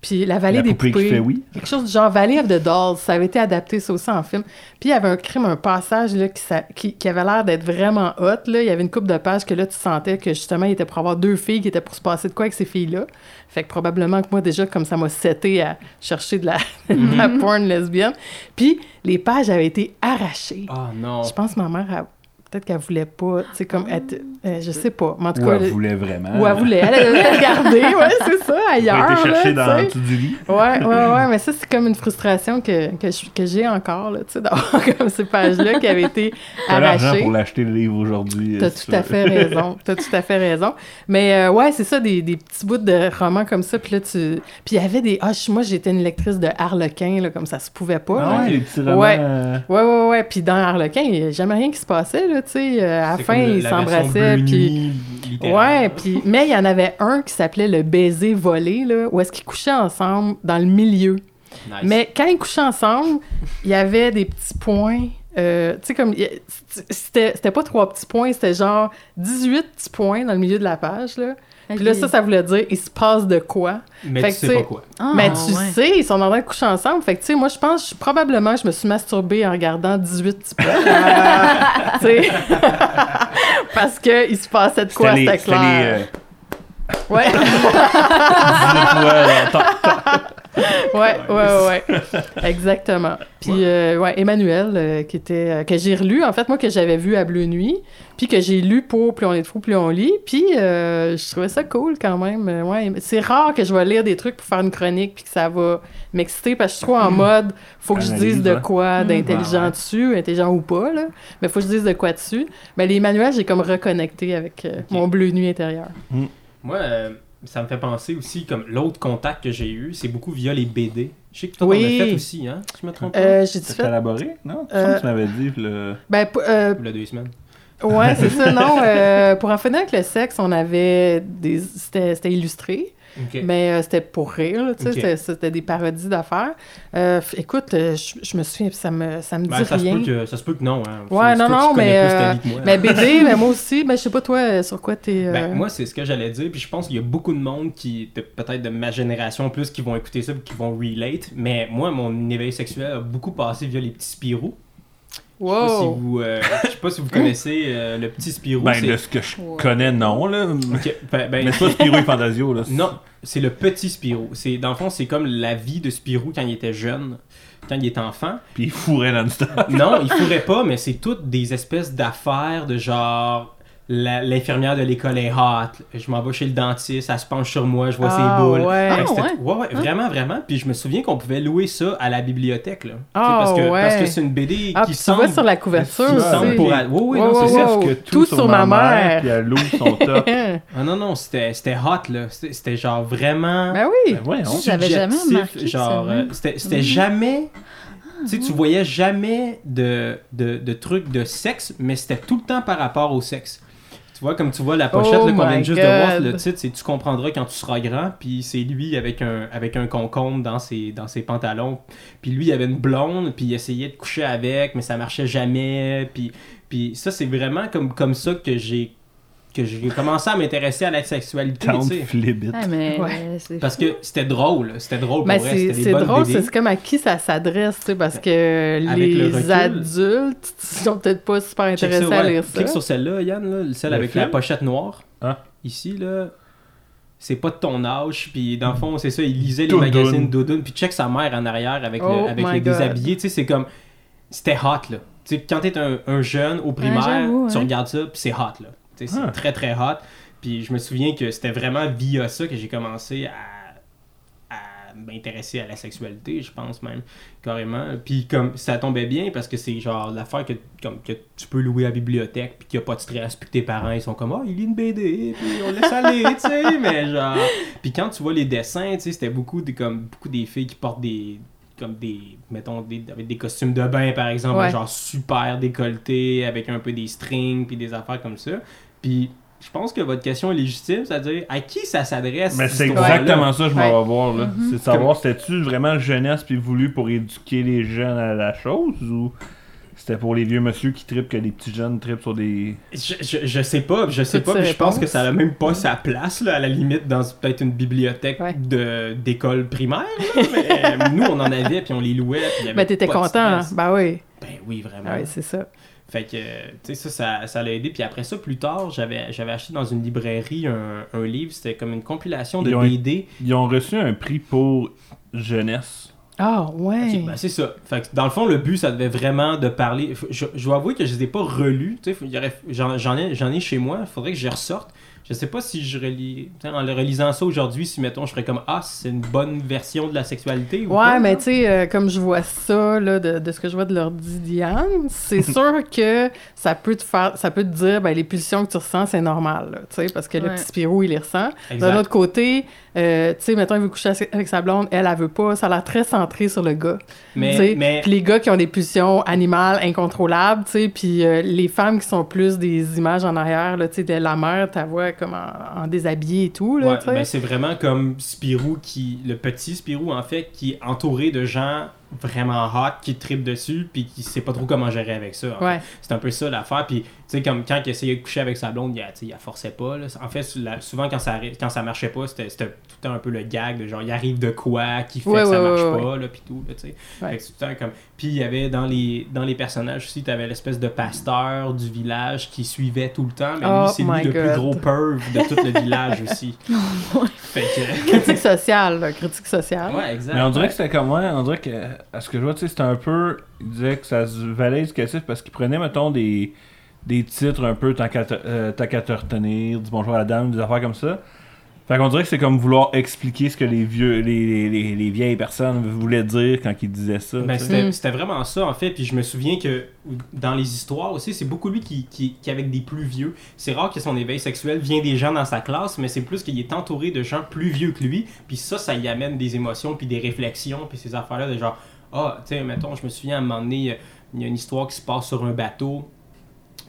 Puis La vallée La des poupée poupées. qui fait oui. Quelque chose du genre Valley of the Dolls. Ça avait été adapté, ça aussi, en film. Puis il y avait un crime, un passage là, qui, qui, qui avait l'air d'être vraiment hot. Là. Il y avait une coupe de pages que là, tu sentais que justement, il était pour avoir deux filles qui étaient pour se passer de quoi avec ces filles-là. Fait que probablement que moi, déjà, comme ça m'a seté à chercher de la, de la porn lesbienne. Puis les pages avaient été arrachées. Ah non. Je pense que ma mère, peut-être qu'elle voulait pas, tu sais, comme être. euh, je sais pas. Mais en tout Ou cas. elle le- voulait vraiment. ou elle voulait. Elle avait regardé, ouais, c'est ça, Elle ailleurs. a été chercher là, dans du lit. Ouais, ouais, ouais, mais ça, c'est comme une frustration que, que, je- que j'ai encore, là, tu sais, d'avoir comme ces pages-là qui avaient été T'as l'argent arrachées. pour l'acheter le livre aujourd'hui. T'as tout à fait raison. T'as tout à fait raison. Mais euh, ouais, c'est ça, des, des petits bouts de romans comme ça. Puis là, tu. Puis il y avait des. Ah, moi, j'étais une lectrice de Harlequin, là, comme ça se pouvait pas. Ah là. ouais, les petits romans. Ouais. euh, Ouais, ouais, ouais. Puis dans Harlequin, il n'y a jamais rien qui se passait, là, tu sais. Euh, à la fin, le- ils s'embrassaient. Puis. Ouais, puis mais il y en avait un qui s'appelait le baiser volé là, où est-ce qu'ils couchaient ensemble dans le milieu. Nice. Mais quand ils couchaient ensemble, il y avait des petits points. euh, tu sais, comme. c'était pas trois petits points, c'était genre 18 petits points dans le milieu de la page, là. Puis là, ça, ça voulait dire, il se passe de quoi? Mais fait tu sais pas quoi. Ah, Mais tu ouais. sais, ils sont en train de coucher ensemble. Fait que, tu sais, moi, je pense, je- probablement, je me suis masturbée en regardant 18 petits sais. Parce qu'il se passait de quoi, C'était c'était les, clair. euh, Ouais. 18 fois, là, tant- Ouais, ouais, ouais. Exactement. Puis, euh, ouais, Emmanuel, euh, qui était, euh, que j'ai relu, en fait, moi, que j'avais vu à Bleu Nuit, puis que j'ai lu pour Plus on est de fou, plus on lit, puis euh, je trouvais ça cool quand même. Euh, ouais, c'est rare que je vais lire des trucs pour faire une chronique, puis que ça va m'exciter, parce que je suis trop en mode, faut que je dise de quoi d'intelligent Ouais, ouais. dessus, intelligent ou pas, là, mais faut que je dise de quoi dessus. Mais les Emmanuel, j'ai comme reconnecté avec euh, mon Bleu Nuit intérieur. Moi, euh, ça me fait penser aussi, comme l'autre contact que j'ai eu, c'est beaucoup via les BD. Je sais que toi, Oui. t'en as fait aussi, hein? Si je me trompe pas. Euh, j'ai dit T'as fait? collaboré, non? Euh, tu m'avais dit. le- Ben, euh, a deux semaines. Ouais, c'est ça, non. euh, pour en finir avec le sexe, on avait des. C'était c'était illustré, Mais euh, c'était pour rire, tu sais. C'était- des parodies d'affaires. Euh, écoute, euh, je je me souviens, ça me, ça me Ben, dit ça, se peut que, ça se peut que non. Hein. Ouais, non, non, mais, moi. Mais BD, mais moi aussi, ben, je sais pas toi, sur quoi t'es. Ben, moi, c'est ce que j'allais dire, puis je pense qu'il y a beaucoup de monde qui, peut-être de ma génération plus, qui vont écouter ça qui vont relate. Mais moi, mon éveil sexuel a beaucoup passé via les petits Spirou. Je sais pas si wow! vous, euh, je sais pas si vous connaissez euh, le petit Spirou. Ben, c'est- de ce que je Ouais. connais, non, là. Ben- ben, Mais c'est pas Spirou et Fantasio, là. Non, c'est le petit Spirou. C'est dans le fond, c'est comme la vie de Spirou quand il était jeune, quand il était enfant. Puis il fourrait non-stop. Non, il fourrait pas, mais c'est toutes des espèces d'affaires de genre l'infirmière de l'école est hot, je m'en vais chez le dentiste, elle se penche sur moi, je vois Ah, ses boules. ouais. Fait que Ah, ouais. ouais, ouais, vraiment, vraiment. Puis je me souviens qu'on pouvait louer ça à la bibliothèque. Là. Ah, parce, que, ouais. parce que c'est une BD Ah, qui puis tu vois semble. sur la couverture qui semble pour. Oui, oui, non, Ouais, c'est ouais, ça. que tout sur ma mère. Puis elle loue son top. Ah non, non, c'était c'était hot, là. C'était c'était genre vraiment. ben oui! Ben. J'avais jamais remarqué genre ça, euh, c'était c'était Mhm. jamais tu sais tu voyais jamais de, de, de trucs de sexe mais c'était tout le temps par rapport au sexe vois comme tu vois la pochette Oh là, qu'on vient juste de voir le titre c'est tu comprendras quand tu seras grand puis c'est lui avec un avec un concombre dans ses dans ses pantalons. Puis lui il avait une blonde puis il essayait de coucher avec mais ça marchait jamais puis puis ça c'est vraiment comme comme ça que j'ai que j'ai commencé à m'intéresser à la sexualité. Ah, mais Ouais. parce que c'était drôle c'était drôle pour Ben, vrai c'est c'était des c'est bonnes drôle, BD. c'est comme à qui ça s'adresse, tu sais, parce que Avec le les recul. adultes sont peut-être pas super intéressés ça, à lire ça. Clique sur celle-là, Yann, là, celle Le avec film? la pochette noire. Ah. Ici, là, c'est pas de ton âge. Puis dans le fond, c'est ça, il lisait les magazines Doudoune. Puis check sa mère en arrière avec, Oh le, avec my le God. déshabillé. Tu sais, c'est comme. C'était hot, là. Tu sais, quand t'es un, un jeune au primaire, tu ouais. regardes ça, puis c'est hot, là. C'est Ah. très, très hot. Puis je me souviens que c'était vraiment via ça que j'ai commencé à, à m'intéresser à la sexualité, je pense même, carrément. Puis comme ça tombait bien parce que c'est genre l'affaire que, comme, que tu peux louer à la bibliothèque, puis qu'il n'y a pas de stress, puis que tes parents ils sont comme Ah, il lit une BD, puis on laisse aller, tu sais, mais genre. Puis quand tu vois les dessins, tu sais, c'était beaucoup, des, comme, beaucoup des filles qui portent des comme des mettons des, avec des costumes de bain par exemple Ouais. genre super décolletés avec un peu des strings puis des affaires comme ça puis je pense que votre question est légitime c'est-à-dire à qui ça s'adresse Mais c'est exactement ça que je m'en Ouais. vais voir. là. C'est de savoir, c'était-tu vraiment jeunesse puis voulu pour éduquer les jeunes à la chose ou c'était pour les vieux monsieur qui tripent que les petits jeunes tripent sur des. Je, je, je sais pas, je sais pas, puis je pense que ça a même pas sa place, là, à la limite, dans peut-être une bibliothèque Ouais. de d'école primaire, là, mais nous, on en avait, puis on les louait, puis il y avait Ben, t'étais content, hein? Ben oui. Ben oui, vraiment. Ah oui, c'est ça. Fait que, tu sais, ça, ça, ça l'a aidé. Puis après ça, plus tard, j'avais, j'avais acheté dans une librairie un, un livre, c'était comme une compilation de Ils ont- BD. Ils ont reçu un prix pour jeunesse. Ah, ouais. Ben c'est ça. Fait que dans le fond, le but, ça devait vraiment de parler. F- Je, je dois avouer que je les ai pas relus. J'en, j'en ai, j'en ai chez moi. Il faudrait que je les ressorte. Je sais pas si je relis. En le relisant ça aujourd'hui, si mettons, je ferais comme Ah, c'est une bonne version de la sexualité. ou Ouais, pas, mais tu sais, euh, comme je vois ça, là, de, de ce que je vois de l'ordi Diane, c'est sûr que ça peut te faire, ça peut te dire, ben, les pulsions que tu ressens, c'est normal, tu sais, parce que le petit Spirou, il les ressent. D'un autre côté, euh, tu sais, mettons, il veut coucher avec sa blonde, elle, elle veut pas, ça a l'air très centré sur le gars. tu Mais, sais. mais Puis les gars qui ont des pulsions animales incontrôlables, tu sais, puis euh, les femmes qui sont plus des images en arrière, là, tu sais, de la mère, ta voix comme en, en déshabillé et tout, là, Ouais, ben c'est vraiment comme Spirou qui le petit Spirou en fait qui est entouré de gens vraiment hot qui tripent dessus puis qui sait pas trop comment gérer avec ça. Ouais. C'est un peu ça l'affaire puis sais comme quand il essayait de coucher avec sa blonde, il, a- tu sais, il la forçait pas là. En fait la- souvent quand ça quand ça marchait pas, c'était c'était tout le temps un peu le gag de genre il arrive de quoi qui fait Ouais, que ça ouais, marche ouais, pas là puis tout là, tu sais. Ouais. Fait que c'est tout le temps comme puis il y avait dans les dans les personnages aussi, tu avais l'espèce de pasteur du village qui suivait tout le temps mais Oh lui c'est lui le plus gros perv de tout le village aussi. fait que critique sociale, là, critique sociale. Ouais, exact. Mais on dirait que c'était comme on dirait que à ce que je vois, tu sais, c'était un peu. Il disait que ça se valait éducatif parce qu'il prenait, mettons, des, des titres un peu tant qu'à te, euh, tant qu'à te retenir, dis bonjour à la dame, des affaires comme ça. Fait qu'on dirait que c'est comme vouloir expliquer ce que les vieux les, les, les, les vieilles personnes voulaient dire quand ils disaient ça. Ben, c'était vraiment ça, en fait. Puis je me souviens que dans les histoires aussi, c'est beaucoup lui qui, qui, avec des plus vieux. C'est rare que son éveil sexuel vient des gens dans sa classe, mais c'est plus qu'il est entouré de gens plus vieux que lui. Puis ça, ça y amène des émotions, puis des réflexions, puis ces affaires-là de genre, ah, tu sais, mettons, je me souviens à un moment donné, il y a une histoire qui se passe sur un bateau.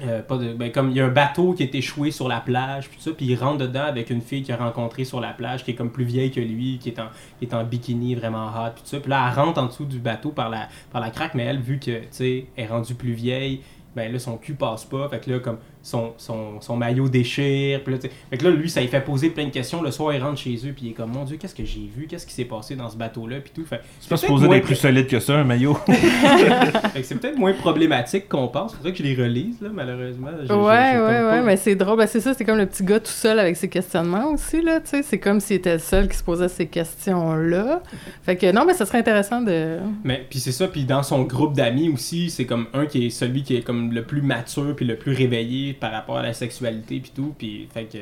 Euh, ben, comme il y a un bateau qui est échoué sur la plage, puis ça, il rentre dedans avec une fille qu'il a rencontrée sur la plage, qui est comme plus vieille que lui, qui est en, bikini vraiment hot, puis. Puis là, elle rentre en dessous du bateau par la, par la craque, mais elle, vu que, tu sais, est rendue plus vieille, ben là, son cul passe pas, fait que là, comme son, son, son maillot déchire, puis là, fait que là, lui, ça lui fait poser plein de questions. Le soir, il rentre chez eux, puis il est comme, mon Dieu, qu'est-ce que j'ai vu, qu'est-ce qui s'est passé dans ce bateau-là, puis tout. Fait, C'est pas peut-être supposé d'être plus solide que ça, un maillot. fait que c'est peut-être moins problématique qu'on pense. Faudrait que je les relise, là, malheureusement. J'ai- j'ai- Ouais, j'ai ouais, comme ouais, pas- mais c'est drôle. Ben, c'est ça, c'est comme le petit gars tout seul avec ses questionnements aussi, là, tu sais. C'est comme s'il était le seul qui se posait ces questions-là. Fait que non, mais ça serait intéressant de... Mais puis c'est ça, puis dans son groupe d'amis aussi, c'est comme un qui est celui qui est comme le plus mature puis le plus réveillé par rapport à la sexualité puis tout, puis fait que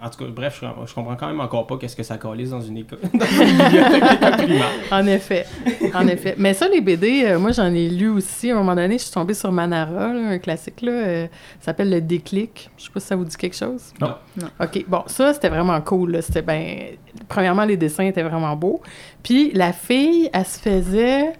en tout cas, bref, je, je comprends quand même encore pas qu'est-ce que ça calisse dans une école, dans une bibliothèque d'école primaire. En effet, en effet. Mais ça, les BD, euh, moi, j'en ai lu aussi. À un moment donné, je suis tombée sur Manara, là, un classique, là. euh, ça s'appelle Le Déclic. Je sais pas si ça vous dit quelque chose. Non. Non. OK. Bon, ça, c'était vraiment cool, là. C'était ben... Premièrement, les dessins étaient vraiment beaux. Puis la fille, elle se faisait...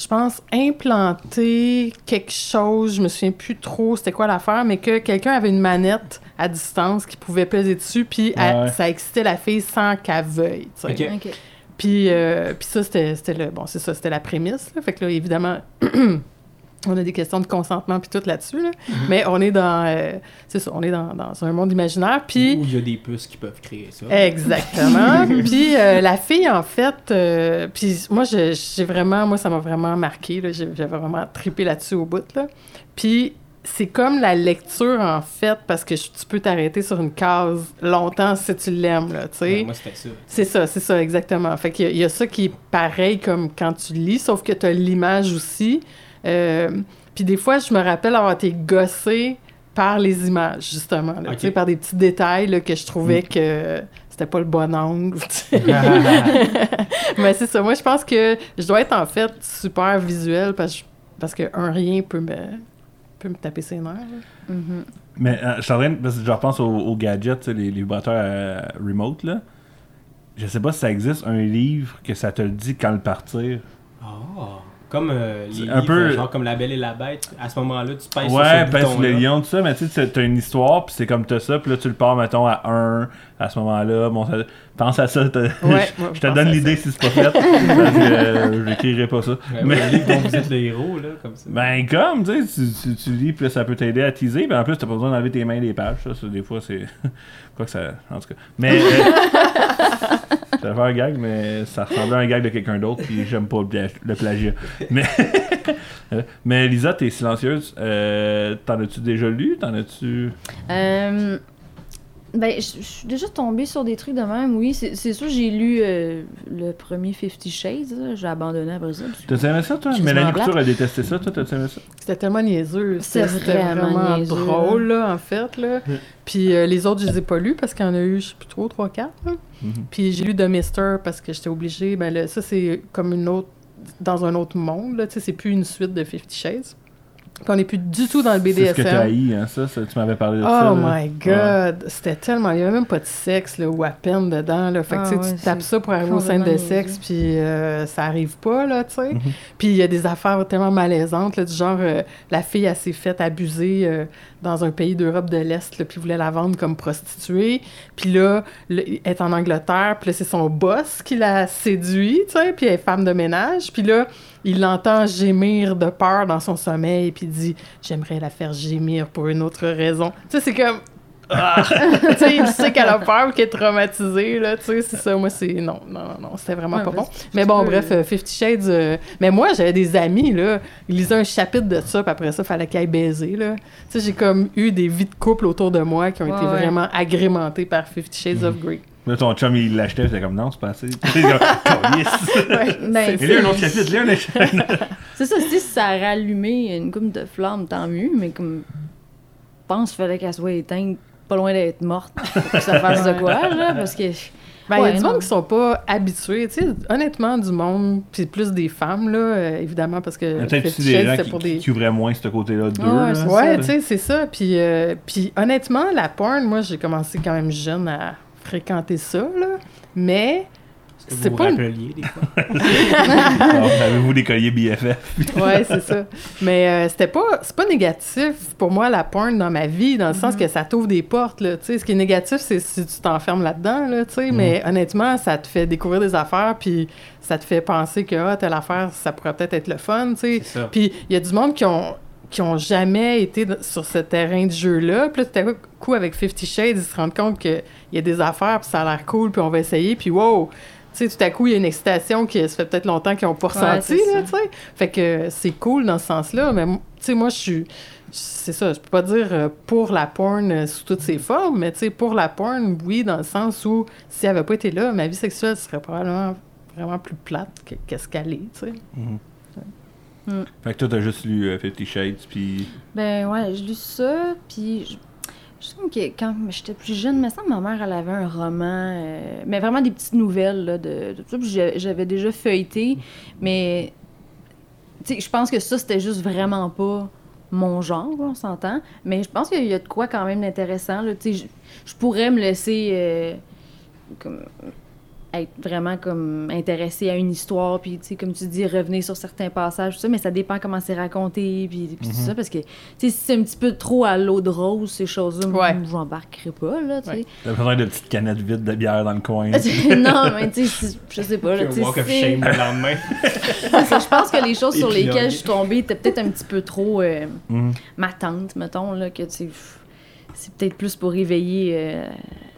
Je pense implanter quelque chose, je me souviens plus trop c'était quoi l'affaire, mais que quelqu'un avait une manette à distance qui pouvait peser dessus, puis elle- Ouais. ça excitait la fille sans qu'elle veuille. tu sais. Puis, euh, puis ça, c'était c'était le... Bon, c'est ça, c'était la prémisse. Là. Fait que là, évidemment, on a des questions de consentement puis tout là-dessus. là. Mais on est dans... euh, c'est ça, on est dans, dans un monde imaginaire. Puis... Où il y a des puces qui peuvent créer ça. Exactement. puis euh, la fille, en fait, euh, puis moi, je- j'ai vraiment, moi, ça m'a vraiment marqué. J'avais vraiment trippé là-dessus au bout. Là. Puis c'est comme la lecture, en fait, parce que tu peux t'arrêter sur une case longtemps si tu l'aimes, là, tu sais. Ouais, moi, c'était ça. C'est ça, c'est ça, exactement. Fait qu'il y, y a ça qui est pareil comme quand tu lis, sauf que tu as l'image aussi. Euh, puis des fois, je me rappelle avoir été gossée par les images, justement. là, Ok. tu sais, par des petits détails là, que je trouvais que c'était pas le bon angle. Mais c'est ça. Moi, je pense que je dois être en fait super visuel parce, parce que un rien peut me, peut me taper ses nerfs. Mhm. Mais euh, je suis en train de- parce que je repense aux, aux gadgets, les, les vibrateurs euh, remote, là. Je sais pas si ça existe un livre que ça te le dit quand le partir. Ah, comme euh, les C'est livres, un peu- genre comme La Belle et la Bête. À ce moment-là, tu pèses sur Ouais, ce pèse sur le lion, tout ça, mais tu sais, t'as une histoire, puis c'est comme t'as ça, puis là, tu le pars, mettons, à 1, à ce moment-là. Bon, ça- pense à ça. Ouais, je, moi, je je te donne l'idée si c'est pas fait. parce que euh, j'écrirai pas ça. Ouais, mais, ouais, le livre dont vous êtes le héros, là, comme ça. ben, comme, tu sais, tu, tu, tu lis, puis là, ça peut t'aider à teaser, puis en plus, t'as pas besoin d'enlever tes mains des pages, ça, ça, des fois, c'est. Quoi que ça. En tout cas. Mais. euh, J'allais faire un gag, mais ça ressemblait à un gag de quelqu'un d'autre, puis j'aime pas le, pla- le plagiat. Mais. mais Lisa, t'es silencieuse. Euh, T'en as-tu déjà lu? T'en as-tu? Euh, ben, je suis déjà tombée sur des trucs de même, oui. C'est c'est sûr, j'ai lu euh, le premier Fifty Shades, j'ai abandonné après ça. T'as aimé ça, toi? Mélanie Couture a détesté ça, toi, t'as aimé ça? C'était tellement niaiseux. C'est C'était vraiment vraiment, niaiseux, drôle, là, en fait. Là. Puis euh, les autres, je les ai pas lus parce qu'il y en a eu, je sais plus trop, 3-4. Mhm. Puis j'ai lu The Mister parce que j'étais obligée. Ben, là, ça, c'est comme une autre. dans un autre monde, là. Tu sais, c'est plus une suite de Fifty Shades. Puis on n'est plus du tout dans le C'est ce que t'as BDSM. haï, hein, ça, ça, tu m'avais parlé de ça. Oh là. my god, c'était tellement. Il n'y avait même pas de sexe là, ou à peine dedans. Là. Fait que Ah tu sais, ouais, tu tapes ça pour arriver au scène de sexe, puis euh, ça arrive pas, là, tu sais. Mhm. Puis il y a des affaires tellement malaisantes, là, du genre, euh, la fille, elle s'est faite abuser euh, dans un pays d'Europe de l'Est, puis voulait la vendre comme prostituée. Puis là, le- elle est en Angleterre, puis là, c'est son boss qui l'a séduit, tu sais, puis elle est femme de ménage. Puis là, il l'entend gémir de peur dans son sommeil, puis il dit « J'aimerais la faire gémir pour une autre raison. » Tu sais, c'est comme... Ah! tu sais, il sait qu'elle a peur, qu'elle est traumatisée, là, tu sais, c'est ça, moi, c'est... Non, non, non, non, c'était vraiment Ouais, pas bon. Mais bon, peux- bref, euh, Fifty Shades... euh, Mais moi, j'avais des amis, là, ils lisaient un chapitre de ça, puis après ça, fallait qu'ils aillent baiser, là. Tu sais, j'ai comme eu des vies de couple autour de moi qui ont Ouais, été ouais. vraiment agrémentées par Fifty Shades of Grey. Là, ton chum, il l'achetait, c'était comme non, c'est pas assez. Tu sais, comme, Calisse. Ouais, Ben, Et là, un autre chapitre, là, un autre chapitre. C'est ça, si ça a rallumé une coupe de flamme, tant mieux, mais comme. Je pense qu'il fallait qu'elle soit éteinte pas loin d'être morte pour que ça fasse de quoi, là, parce que. Ben, il y a du non. monde qui sont pas habitués, tu sais, honnêtement, du monde, puis plus des femmes, là, euh, évidemment, parce que Peut-être des gens c'est qui, pour des... qui ouvraient moins ce côté-là d'eux. Ouais, là. c'est Ouais, ça. tu sais, c'est ça. Puis, euh, puis honnêtement, la porn, moi, j'ai commencé quand même jeune à fréquenter ça, là. Mais, c'est pas vous une- des fois? Alors, Avez-vous des colliers BFF ouais, c'est ça. Mais euh, c'était pas, c'est pas négatif pour moi, la porn dans ma vie, dans le sens Mhm. que ça t'ouvre des portes, là. Tu sais, ce qui est négatif, c'est si tu t'enfermes là-dedans, là, tu sais. Mais honnêtement, ça te fait découvrir des affaires, puis ça te fait penser que, ah, telle affaire, ça pourrait peut-être être le fun. Puis il y a du monde qui ont qui ont jamais été sur ce terrain de jeu-là. Puis là, tout à coup, avec Fifty Shades, ils se rendent compte qu'il y a des affaires, puis ça a l'air cool, puis on va essayer, puis wow! Tu sais, tout à coup, il y a une excitation qui ça fait peut-être longtemps qu'ils n'ont pas ressenti, là, ça. tu sais. Fait que c'est cool dans ce sens-là, mais tu sais, moi, je suis... C'est ça, je peux pas dire euh, pour la porn euh, sous toutes ses formes, mais tu sais, pour la porn, oui, dans le sens où si elle avait pas été là, ma vie sexuelle serait probablement vraiment plus plate que- qu'est-ce qu'elle est, tu sais. Fait que toi, t'as juste lu euh, Fifty Shades, puis. Ben ouais, j'ai lu ça, puis je, trouve que quand j'étais plus jeune, semble que ma mère, elle avait un roman, euh, mais vraiment des petites nouvelles là, de, tout ça, j'avais déjà feuilleté, mais tu sais, je pense que ça, c'était juste vraiment pas mon genre, on s'entend, mais je pense qu'il y a de quoi quand même d'intéressant, là, tu sais, je, je pourrais me laisser euh, comme être vraiment comme intéressé à une histoire puis tu sais comme tu dis revenir sur certains passages tout ça mais ça dépend comment c'est raconté puis, puis tout ça parce que tu sais si c'est un petit peu trop à l'eau de rose ces choses-là Ouais. j'embarquerai pas là tu sais. T'as besoin de petites canettes vides de bière dans le coin. non mais tu sais si- je sais pas là, tu sais, walk of c'est- shame le lendemain. c'est ça, je pense que les choses sur lesquelles je suis tombée étaient peut-être un petit peu trop euh, Mhm. ma tante mettons là que tu sais c'est peut-être plus pour éveiller euh,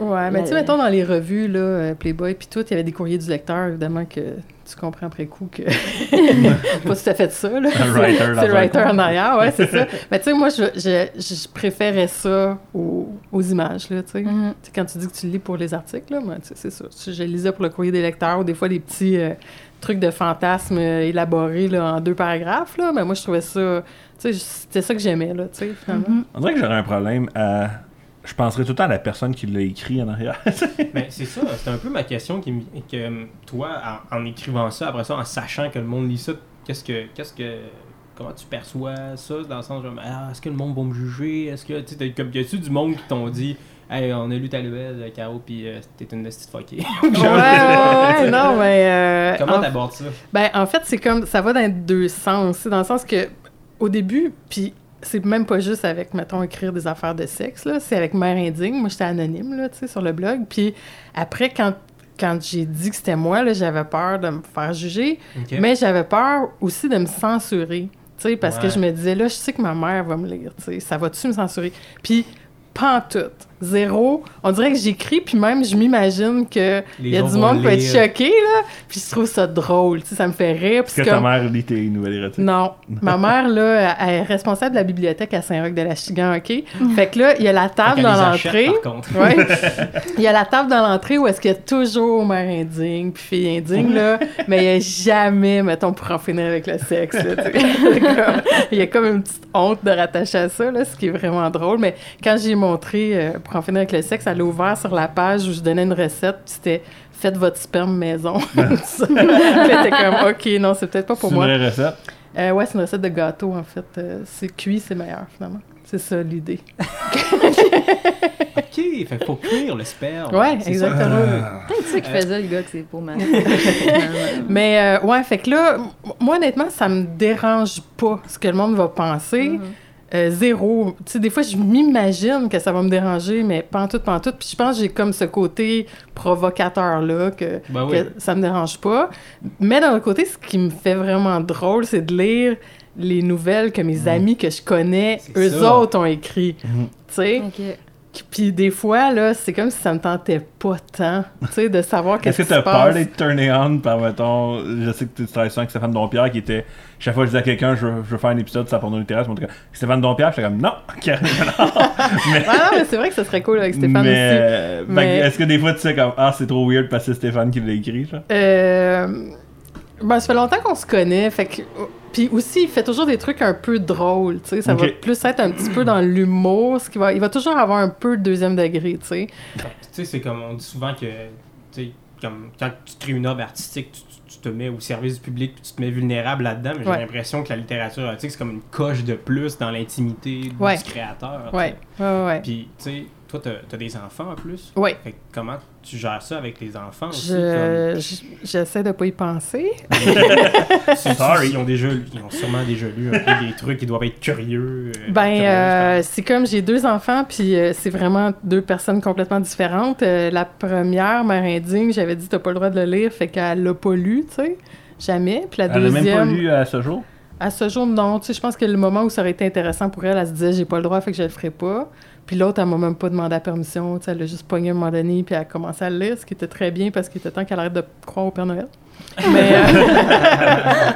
Ouais, mais La- tu sais, mettons dans les revues, là, euh, Playboy, puis tout, il y avait des courriers du lecteur, évidemment, que tu comprends après coup que. pas tout à fait ça, là. Un writer dans C'est le writer en arrière, ouais, c'est ça. Mais tu sais, moi, je, je, je préférais ça aux, aux images, là, tu sais. Tu sais, Quand tu dis que tu lis pour les articles, là, moi, tu sais, c'est ça. Je lisais pour le courrier des lecteurs, ou des fois, des petits euh, trucs de fantasmes euh, élaborés là, en deux paragraphes, là. Mais moi, je trouvais ça. Tu sais, c'était ça que j'aimais, là, tu sais, finalement. Mhm. On dirait que j'aurais un problème à. Je penserais tout le temps à la personne qui l'a écrit en arrière. Mais c'est ça, c'est un peu ma question qui me- que toi, en, en écrivant ça, après ça, en sachant que le monde lit ça, qu'est-ce que qu'est-ce que comment tu perçois ça dans le sens genre ah, est-ce que le monde va me juger? Est-ce que tu sais t'as- comme y a-tu du monde qui t'ont dit Hey, on a lu ta nouvelle, euh, Caro, puis euh, t'es une petite fuckée. Ouais, ouais, ouais, non, mais. euh, Comment en- t'abordes ça? Ben, en fait, c'est comme. Ça va dans deux sens. C'est dans le sens que, au début, puis c'est même pas juste avec, mettons, écrire des affaires de sexe, là. C'est avec Mère Indigne. Moi, j'étais anonyme, là, tu sais, sur le blog. Puis après, quand, quand j'ai dit que c'était moi, là, j'avais peur de me faire juger. Mais j'avais peur aussi de me censurer. Tu sais, parce que je me disais, là, je sais que ma mère va me lire, tu sais, ça va-tu me censurer? Puis, pas en tout. Zéro. On dirait que j'écris, puis même, je m'imagine que il y a du monde qui va être choqué, là. Puis je trouve ça drôle, tu sais, ça me fait rire. Est-ce que ta mère lit tes nouvelles érotiques? Non. Ma mère, là, elle est responsable de la bibliothèque à Saint-Roch-de-la-Chigan, OK? Fait que là, il y a la table dans l'entrée. Ouais. Il y a la table dans l'entrée où est-ce qu'il y a toujours mère indigne puis fille indigne, là, mais il n'y a jamais, mettons, pour en finir avec le sexe. là, il y a comme une petite honte de rattacher à ça, là, ce qui est vraiment drôle. Mais quand j'ai montré euh, pour en finir avec le sexe, elle a ouvert sur la page où je donnais une recette, puis c'était faites votre sperme maison. Puis elle était comme, OK, non, c'est peut-être pas C'est pour une moi. vraie recette? Euh, ouais, c'est une recette de gâteau, en fait. Euh, c'est cuit, c'est meilleur, finalement. C'est ça l'idée. Ok, fait faut cuire le sperme. Ouais, C'est exactement. Peut-être ça qui faisait le gars que c'est pour ma. Mais euh, ouais, fait que là, moi honnêtement, ça me dérange pas ce que le monde va penser. Mhm. Euh, zéro. Tu sais, des fois, je m'imagine que ça va me déranger, mais pas en tout, pas en tout. Puis je pense que j'ai comme ce côté provocateur-là, que, Ben oui. que ça me dérange pas. Mais d'un autre côté, ce qui me fait vraiment drôle, c'est de lire les nouvelles que mes amis que je connais, eux ça. autres ont écrit. Mhm. Tu sais? Ok. Puis des fois, là, c'est comme si ça me tentait pas tant, tu sais, de savoir Est-ce qu'est-ce que qui t'as se peur passe. d'être turné on par, mettons, je sais que tu travailles souvent avec Stéphane Dompierre qui était, chaque fois que je disais à quelqu'un, je veux, faire un épisode sur la porno littéraire, je me disais, Stéphane Dompierre, j'étais comme, non, carrément non. mais, Ouais, non, mais c'est vrai que ce serait cool avec Stéphane mais, aussi. euh, que Mais- est-ce que des fois tu sais comme, ah, c'est trop weird parce que c'est Stéphane qui l'a écrit, genre? Euh, ben, ça fait longtemps qu'on se connaît, fait que... Puis aussi, il fait toujours des trucs un peu drôles, tu sais. Ça va plus être un petit peu dans l'humour, ce qui va... Il va toujours avoir un peu de deuxième degré, tu sais. Tu sais, c'est comme on dit souvent que, tu sais, comme quand tu crées une œuvre artistique, tu, tu- tu te mets au service du public, puis tu te mets vulnérable là-dedans, mais j'ai Ouais. l'impression que la littérature érotique, c'est comme une coche de plus dans l'intimité du créateur. Ouais, sais. ouais, ouais. Puis, tu sais, toi, t'as as des enfants en plus. Ouais. Fait que comment tu gères ça avec les enfants aussi? Je- je- J'essaie de pas y penser. comme, Sorry. Ils ont, déjà, ils ont sûrement déjà lu un peu des trucs qui doivent être curieux. euh, Ben, euh, c'est comme j'ai deux enfants, puis euh, c'est vraiment deux personnes complètement différentes. Euh, la première, Mère Indigne, j'avais dit t'as pas le droit de le lire, fait qu'elle l'a pas lu, tu sais. Jamais. Puis la Elle a même pas deuxième, lu à ce jour? à ce jour, non. Tu sais, je pense que le moment où ça aurait été intéressant pour elle, elle se disait j'ai pas le droit, fait que je le ferai pas. Puis l'autre, elle m'a même pas demandé la permission. Elle a juste pogné à un moment donné, puis elle a commencé à le lire, ce qui était très bien parce qu'il était temps qu'elle arrête de croire au Père Noël. Mais, euh,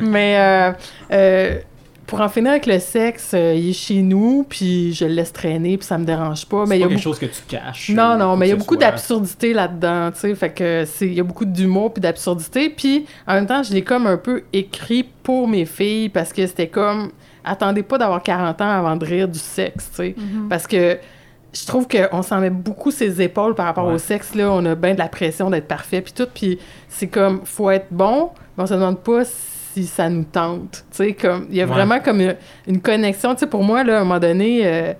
mais euh, euh, pour en finir avec le sexe, euh, il est chez nous, puis je le laisse traîner, puis ça me dérange pas. C'est Mais il y a quelque beaucoup... chose que tu caches. Non, non, mais il y a beaucoup soit. d'absurdité là-dedans, tu sais. Fait que c'est, il y a beaucoup d'humour puis d'absurdité. Puis en même temps, je l'ai comme un peu écrit pour mes filles parce que c'était comme, attendez pas d'avoir 40 ans avant de rire du sexe, tu sais. Parce que je trouve qu'on s'en met beaucoup ses épaules par rapport Ouais. au sexe, là. On a bien de la pression d'être parfait puis tout. Puis c'est comme, faut être bon, mais on se demande pas si ça nous tente. Tu sais, comme, il y a Ouais. vraiment comme une, une connexion. Tu sais, pour moi, là, à un moment donné... euh,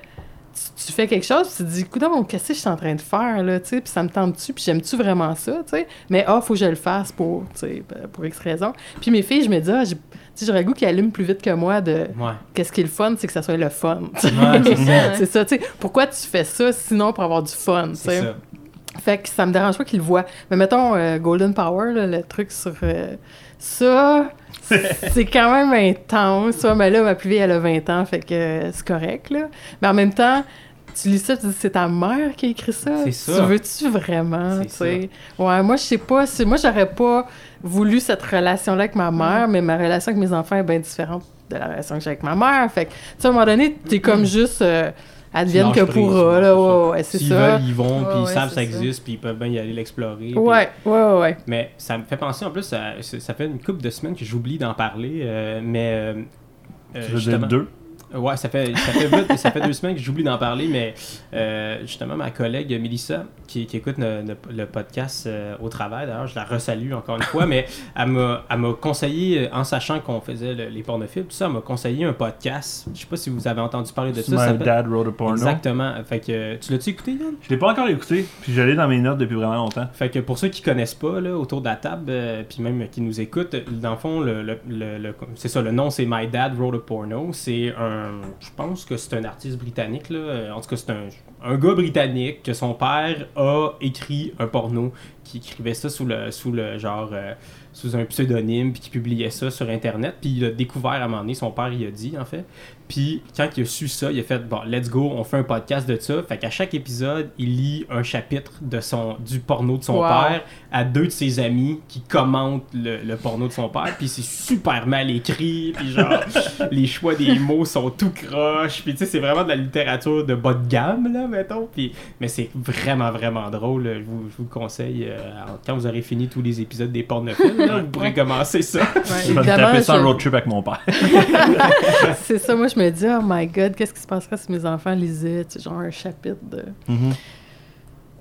tu, tu fais quelque chose, puis tu te dis, écoute, qu'est-ce que je suis en train de faire, là, tu sais, puis ça me tente-tu, puis j'aime-tu vraiment ça, tu sais, mais ah, faut que je le fasse pour, tu sais, pour X raison. Puis mes filles, je me dis, ah, sais, j'aurais le goût qu'ils allument plus vite que moi de Ouais. qu'est-ce qui est le fun, c'est que ça soit le fun. Ouais, c'est ça. ça, tu sais, pourquoi tu fais ça sinon pour avoir du fun, tu C'est sais? ça. Fait que ça me dérange pas qu'ils le voient. Mais mettons, euh, Golden Power, là, le truc sur euh, ça, c'est quand même intense. ça. Mais là, ma plus vieille, elle a 20 ans, fait que euh, c'est correct, là. Mais en même temps, tu lis ça, tu dis c'est ta mère qui a écrit ça. C'est ça. Tu veux-tu vraiment, C'est tu sais? Ouais, moi, je sais pas. c'est- Moi, j'aurais pas voulu cette relation-là avec ma mère, mais ma relation avec mes enfants est bien différente de la relation que j'ai avec ma mère. Fait que, tu sais, à un moment donné, t'es comme juste. euh, advienne que pourra, ouais, là. c'est ça. Ouais, ouais, c'est S'ils ça. veulent, ils vont, Ouais, puis ils savent que ça existe, puis ils peuvent bien y aller l'explorer. Ouais, ouais, ouais, ouais. Mais ça me fait penser, en plus, ça, ça fait une couple de semaines que j'oublie d'en parler, euh, mais... euh, euh, Tu veux dire deux? Ouais, ça fait, ça fait, vite- ça fait deux semaines que j'oublie d'en parler, mais euh, justement, ma collègue Mélissa, qui, qui écoute le, podcast euh, au travail, d'ailleurs, je la resalue encore une fois, mais elle m'a conseillé, euh, en sachant qu'on faisait le- les pornophiles, tout ça, elle m'a conseillé un podcast. Je sais pas si vous avez entendu parler de ça. My Dad Wrote a Porno. Exactement. Fait que, euh, tu l'as-tu écouté, Yann? Je l'ai pas encore écouté, puis j'allais dans mes notes depuis vraiment longtemps. Fait que pour ceux qui connaissent pas, là, autour de la table, euh, puis même qui nous écoutent, dans le fond, le, le- le- le- c'est ça, le nom c'est My Dad Wrote a Porno. C'est un, je pense que c'est un artiste britannique, là. Euh, En tout cas, c'est un, un gars britannique que son père a écrit un porno, qui écrivait ça sous le, sous le genre, euh, sous un pseudonyme, puis qui publiait ça sur Internet. Puis il a découvert à un moment donné, son père il a dit, en fait. Puis quand il a su ça, il a fait bon, let's go, on fait un podcast de ça. Fait qu'à chaque épisode, il lit un chapitre de son du porno de son Wow. père à deux de ses amis qui commentent le, le porno de son père. Puis c'est super mal écrit. Puis genre, les choix des mots sont tout croches. Puis tu sais, c'est vraiment de la littérature de bas de gamme, là, mettons. Puis, mais c'est vraiment, vraiment drôle. Je vous, je vous le conseille. euh, quand vous aurez fini tous les épisodes des pornophiles, là, vous pourrez commencer ça. Ouais, Je vais taper ça en je- road trip avec mon père. c'est ça, moi, je me dis, oh my god, qu'est-ce qui se passerait si mes enfants lisaient, tu sais, genre un chapitre de. Mhm.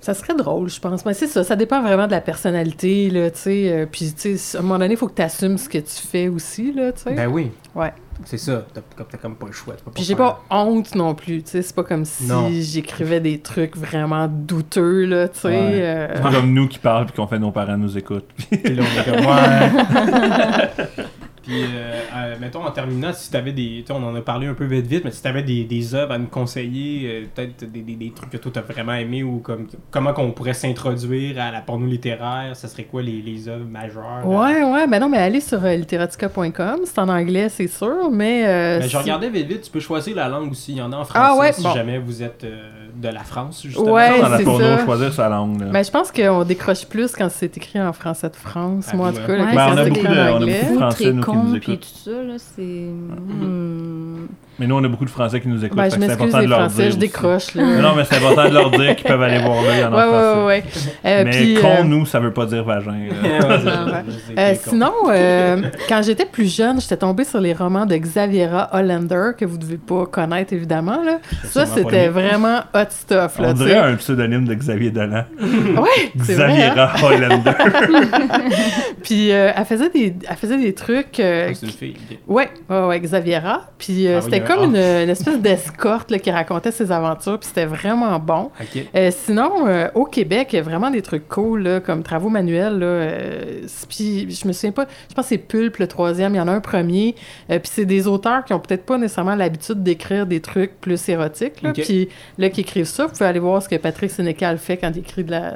Ça serait drôle, je pense. Mais c'est ça, ça dépend vraiment de la personnalité, là, tu sais. euh, puis, tu sais, à un moment donné, il faut que tu assumes ce que tu fais aussi, là, tu sais. Ben oui. Ouais. C'est ça. T'as t'as- t'as comme pas le choix. Puis j'ai pas honte non plus, tu sais. C'est pas comme si Non. j'écrivais des trucs vraiment douteux, là, tu sais. Ouais. euh, C'est pas comme nous qui parlent puis qu'on fait nos parents nous écoutent. Puis là, on est comme, ouais. Puis, euh, euh, mettons, en terminant, si t'avais des. tu On en a parlé un peu vite vite, mais si t'avais des, des œuvres à nous conseiller, euh, peut-être des, des, des trucs que toi t'as vraiment aimé ou comme comment qu'on pourrait s'introduire à la porno littéraire, ça serait quoi les, les œuvres majeures? Ouais, ouais, ben non, mais allez sur euh, literatica.com, c'est en anglais, c'est sûr, mais... euh, Ben, je regardais vite vite, tu peux choisir la langue aussi, il y en a en français Ah ouais, si bon. jamais vous êtes euh, de la France, justement. Ouais, dans la c'est ça. choisir sa langue. Là. Ben, je pense qu'on décroche plus quand c'est écrit en français de France. Ah, Moi, en tout cas, Ouais, quand Ben, on c'est a écrit beaucoup de- en on a anglais. beaucoup de Français, très nous, qui con, nous puis écoutent. tout ça, là, c'est... hmm. Mais nous, on a beaucoup de Français qui nous écoutent. Ben, je c'est m'excuse important de leur Français, dire. je aussi. décroche, là. Mais non, mais c'est important de leur dire qu'ils peuvent aller voir là, il y en a Ouais, ouais, ouais. Euh, Mais puis, con, euh, nous, ça veut pas dire vagin. Euh, sinon, euh, quand j'étais plus jeune, j'étais tombée sur les romans de Xaviera Hollander, que vous devez pas connaître, évidemment. Là. Ça, c'était vraiment hot stuff. Là, On dirait un pseudonyme de Xavier Dolan. Ouais, vrai. hein? Xaviera Hollander. Puis euh, elle, faisait des, elle faisait des trucs... euh, Ah, c'est une fille. Ouais, ouais, Xaviera. Puis euh, Ah c'était comme A. une, une espèce d'escorte là, qui racontait ses aventures, puis c'était vraiment bon. Euh, sinon, euh, au Québec, il y a vraiment des trucs cool, là, comme travaux manuels. Là, euh, puis je me souviens pas, je pense que c'est Pulp, le troisième, il y en a un premier. euh, puis c'est des auteurs qui ont peut-être pas nécessairement l'habitude d'écrire des trucs plus érotiques. Là. Puis là, qui écrivent ça, vous pouvez aller voir ce que Patrick Sénécal fait quand il écrit de la.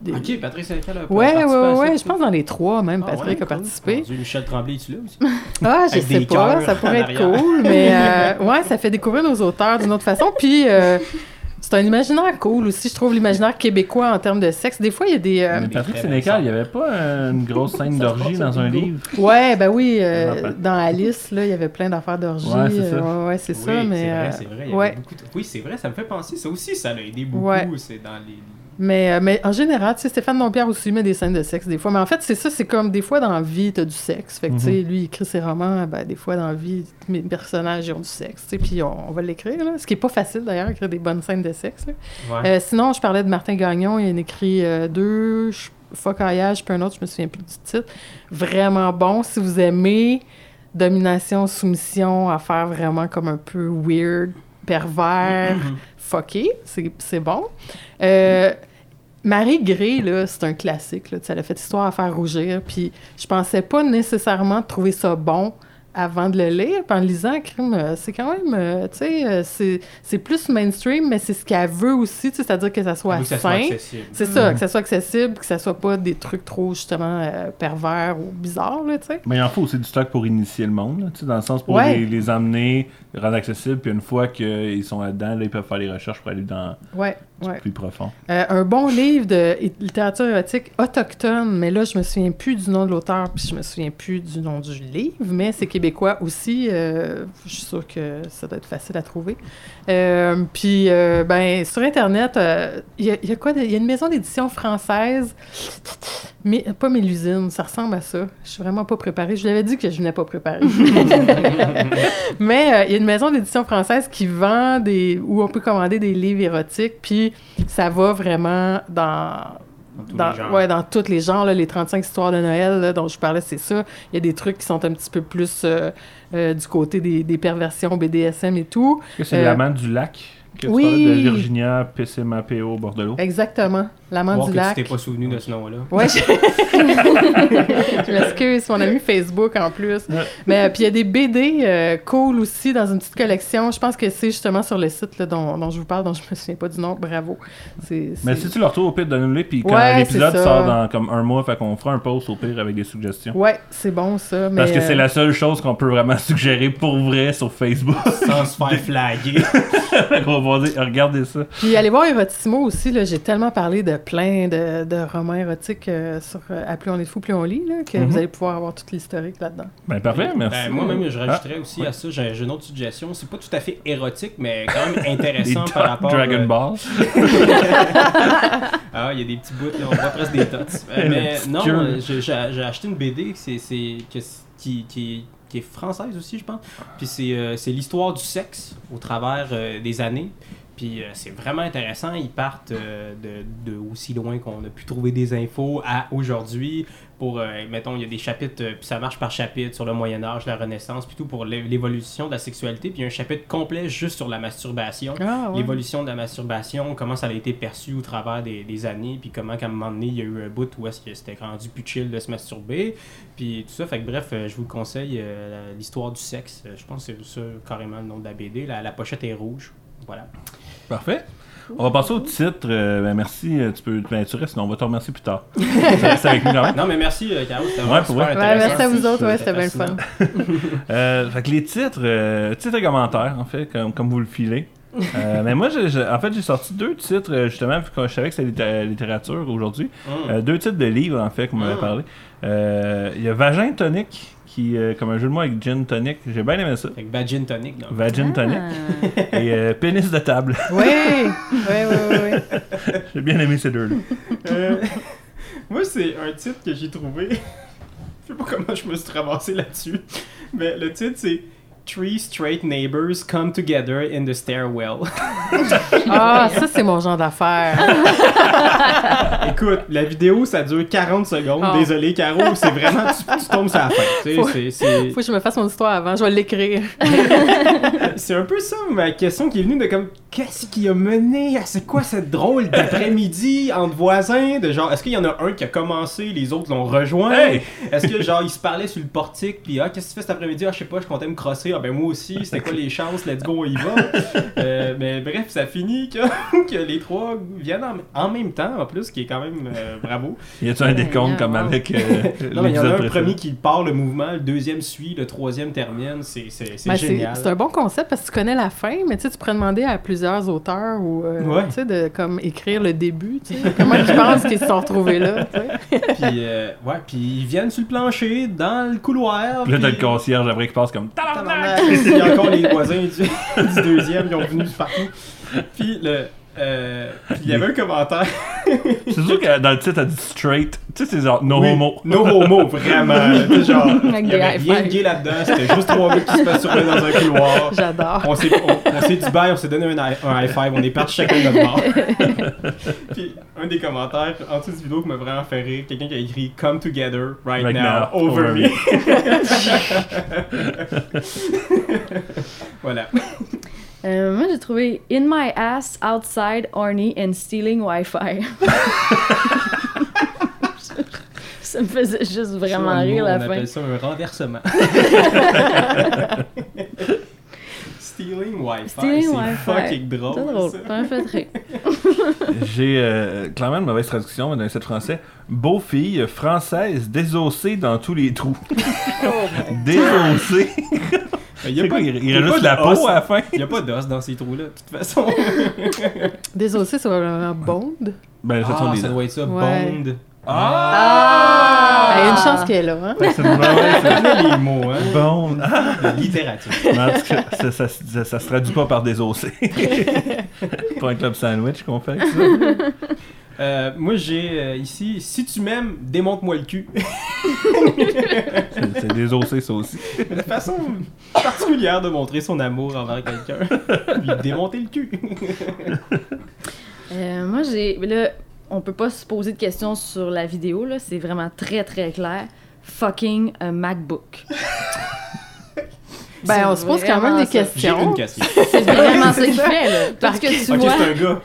des- Ok, Patrick Sénécal a Ouais, participé ouais, ouais, tu je pense dans les trois même, Ah Patrick ouais, a cool. participé. Dieu, Michel Tremblay, es-tu là aussi? Ah, je Avec sais pas, cœurs ça pourrait être arrière. cool, mais euh, ouais, ça fait découvrir nos auteurs d'une autre façon. Puis euh, c'est un imaginaire cool aussi, je trouve l'imaginaire québécois en termes de sexe. Des fois, il y a des. euh, Mais Patrick Sénécal, il y avait pas une grosse scène d'orgie dans un livre? Ouais, ben oui, euh, dans Alice, là, il y avait plein d'affaires d'orgie. Ouais, c'est ça. ouais, ouais, c'est Oui, ça, mais. C'est vrai, euh, c'est vrai. il y avait ouais. beaucoup de- Oui, c'est vrai, ça me fait penser. Ça aussi, ça l'a aidé beaucoup. Ouais. C'est dans les. Mais, euh, mais en général, tu sais, Stéphane Dompierre aussi met des scènes de sexe des fois. Mais en fait, c'est ça, c'est comme des fois dans la vie, t'as du sexe. Fait que, tu sais, lui, il écrit ses romans, ben, des fois dans la vie, mes personnages ils ont du sexe. Tu sais, puis on, on va l'écrire, là. Ce qui est pas facile d'ailleurs, écrire des bonnes scènes de sexe. Ouais. Euh, sinon, je parlais de Martin Gagnon, il en a écrit euh, deux, Focaillage, puis un autre, je me souviens plus du titre. Vraiment bon. Si vous aimez domination, soumission, à faire vraiment comme un peu weird, pervers, fucké, c'est bon. Euh, Marie Gray, c'est un classique. Là, elle a fait histoire à faire rougir. Puis je pensais pas nécessairement trouver ça bon avant de le lire, puis en le lisant, crime, euh, c'est quand même, euh, tu sais, euh, c'est c'est plus mainstream, mais c'est ce qu'elle veut aussi, tu sais, c'est-à-dire que ça soit Oui, sain. accessible. C'est ça, que ça soit accessible, que ça soit pas des trucs trop, justement, euh, pervers ou bizarres, là, tu sais. Mais il en faut aussi du stock pour initier le monde, tu sais, dans le sens pour Ouais. les, les emmener, rendre accessibles, puis une fois qu'ils sont là-dedans, là, ils peuvent faire les recherches pour aller dans Ouais, ouais. plus profond. Euh, un bon livre de littérature érotique autochtone, mais là, je me souviens plus du nom de l'auteur, puis je me souviens plus du nom du livre, mais c'est québécois aussi. euh, je suis sûre que ça doit être facile à trouver. Euh, puis, ben, sur Internet, il y, a- il y a quoi? Il y a une maison d'édition française, mais pas Mélusine, ça ressemble à ça. Je suis vraiment pas préparée. Je lui avais dit que je venais pas préparée. Mais euh, il y a une maison d'édition française qui vend des. où on peut commander des livres érotiques, puis ça va vraiment dans. tous Dans, les genres. ouais, dans tous les genres, là, les 35 histoires de Noël là, dont je parlais, c'est ça. Il y a des trucs qui sont un petit peu plus euh, euh, du côté des, des perversions BDSM et tout. Est-ce que c'est Euh, l'amant du lac? Que tu oui. parlais de Virginia PCMAPO Bordelot? Exactement. L'amant du que lac. tu t'es pas souvenu de ce nom-là. Ouais, je, je m'excuse, mon ami Facebook en plus. Ouais. Mais euh, puis il y a des BD euh, cool aussi dans une petite collection. Je pense que c'est justement sur le site là, dont, dont je vous parle, dont je me souviens pas du nom. Bravo. C'est, Mais c'est- si tu le retrouves au pire, donne-le, puis quand Ouais, l'épisode c'est sort dans comme un mois, fait qu'on fera un post au pire avec des suggestions. Ouais, c'est bon ça. Mais, Parce que c'est euh, la seule chose qu'on peut vraiment suggérer pour vrai sur Facebook. Sans se faire flaguer. Regardez ça. Puis allez voir Erotissimo aussi. Là, j'ai tellement parlé de plein de, de romans érotiques euh, sur euh, À plus on est fou, plus on lit, là, que Mhm. vous allez pouvoir avoir tout l'historique là-dedans. Ben parfait, merci. Ben, Moi-même, je rajouterais Ah, aussi ouais. à ça, j'ai j'ai une autre suggestion. C'est pas tout à fait érotique, mais quand même intéressant par rapport. Dragon euh, Ball. Ah, il y a des petits bouts, là, on voit presque des tots. Euh, mais non, j'ai j'ai- j'ai acheté une BD c'est, c'est, que- qui, qui, qui est française aussi, je pense. Puis c'est, euh, l'histoire du sexe au travers euh, des années. Puis euh, c'est vraiment intéressant. Ils partent euh, de, de aussi loin qu'on a pu trouver des infos à aujourd'hui. Pour, euh, mettons, il y a des chapitres, puis ça marche par chapitre sur le Moyen-Âge, la Renaissance, puis tout pour l'é- l'évolution de la sexualité. Puis il y a un chapitre complet juste sur la masturbation Ah, ouais. l'évolution de la masturbation, comment ça a été perçu au travers des, des années, puis comment qu'à un moment donné, il y a eu un bout où est-ce que c'était rendu plus chill de se masturber, puis tout ça. Fait que bref, je vous le conseille, l'histoire du sexe. Je pense que c'est ça carrément le nom de la BD. La, la pochette est rouge. Voilà. Parfait. On va passer au titre. Euh, ben, merci. euh, Tu peux ben, tu restes, sinon on va te remercier plus tard. C'est avec nous quand même. Non, mais merci, euh, Caro, c'était Ouais, vraiment pour super vrai. Ouais, intéressant. merci à vous autres, ouais, c'était bien le fun. Euh, fait que les titres, euh, titres et commentaires, en fait, comme, comme vous le filez. Euh, mais moi, en fait, j'ai sorti deux titres, justement, vu que je savais que c'était litté- littérature aujourd'hui. Euh, deux titres de livres, en fait, qu'on m'avait Mm. parlé. Euh, Il y a Vagin Tonic, qui, euh, comme un jeu de mots avec Gin Tonic. J'ai bien aimé ça. Fait que Bad Gin Tonic, donc. Vagin Tonic. Ah. Et euh, Pénis de table. Oui, oui, oui, oui. oui. J'ai bien aimé ces deux-là. Euh, moi, c'est un titre que j'ai trouvé. Je sais pas comment je me suis ramassé là-dessus. Mais le titre, c'est Three Straight Neighbors Come Together in the Stairwell. Ah, ça, c'est mon genre d'affaire. Écoute, la vidéo, ça dure 40 secondes. Oh. Désolé, Caro, c'est vraiment. Tu, tu tombes sur la fin. Faut- Faut que je me fasse mon histoire avant. Je vais l'écrire. C'est un peu ça ma question qui est venue de comme qu'est-ce qui a mené à c'est quoi cette drôle d'après-midi entre voisins de genre est-ce qu'il y en a un qui a commencé les autres l'ont rejoint? Hey! est-ce que genre ils se parlaient sur le portique puis ah qu'est-ce que tu fais cet après-midi? Ah je sais pas je comptais me crosser. Ah ben moi aussi c'était quoi les chances? Let's go on y va. Euh, mais bref ça finit que, que les trois viennent en, en même temps en plus qui est quand même euh, bravo. Y a-tu un décompte comme avec euh, non mais il y en a un premier qui part le mouvement le deuxième suit le troisième termine. C'est c'est c'est Ben, c'est génial. c'est un bon concept parce que tu connais la fin, mais tu sais, tu pourrais demander à plusieurs auteurs ou euh, Ouais. tu sais, de comme écrire le début. tu sais. Comment ils pensent qu'ils se sont retrouvés là. puis euh, ouais puis ils viennent sur le plancher dans le couloir Puis là, t'as le concierge après qui passe comme. Tabarnak! Il y a encore les voisins du, du deuxième, ils ont venu partout. Puis le. Euh, puis il y avait un commentaire. C'est sûr que dans le titre, elle dit straight. Tu sais, c'est genre no Oui, homo. No homo, vraiment. Tu sais, genre, il y des avait high rien de five. gay là-dedans. C'était juste trois gars qui se dans un couloir. J'adore. On s'est, on, on s'est dit bye, on s'est donné un, high- un high five, on est partis chacun de notre bord. Puis un des commentaires en dessous de cette vidéo qui m'a vraiment fait rire, quelqu'un qui a écrit Come together right, Right now, now, over, over me. voilà. Euh, moi, j'ai trouvé In my ass, outside, horny and stealing Wi-Fi. ça me faisait juste vraiment Ça, rire la on fin. appelle ça un renversement. Stealing Wi-Fi. Stealing c'est Wi-Fi. fucking drôle. C'est drôle, ça. fait rire. J'ai euh, clairement une mauvaise traduction mais dans le site français. Beau fille française désossée dans tous les trous. désossée. Il y a C'est pas, quoi, il, a juste la peau os. à la fin? Il y a pas d'os dans ces trous-là, de toute façon. Désossé, c'est vraiment Bond. Ben, ça Ah, ça doit être ça, Ouais. Bond. Ah! Il y a une chance qu'elle est là, hein? C'est une mauvaise- les mots, hein. Bon. La littérature. Ça, ça, ça- ça se traduit pas par désossé. C'est pas un club sandwich qu'on fait avec ça. Euh, moi, j'ai euh, ici, si tu m'aimes, démonte-moi le cul. C'est désossé, ça aussi. Une façon particulière de montrer son amour envers quelqu'un. Lui démonter le cul. Euh, moi, j'ai. Là, on peut pas se poser de questions sur la vidéo, là. C'est vraiment très, très clair. Fucking un MacBook. Ben, on se pose quand même des ça. J'ai une questions. question. C'est vraiment ça qu'il fait, là. Parce que tu vois. c'est un gars.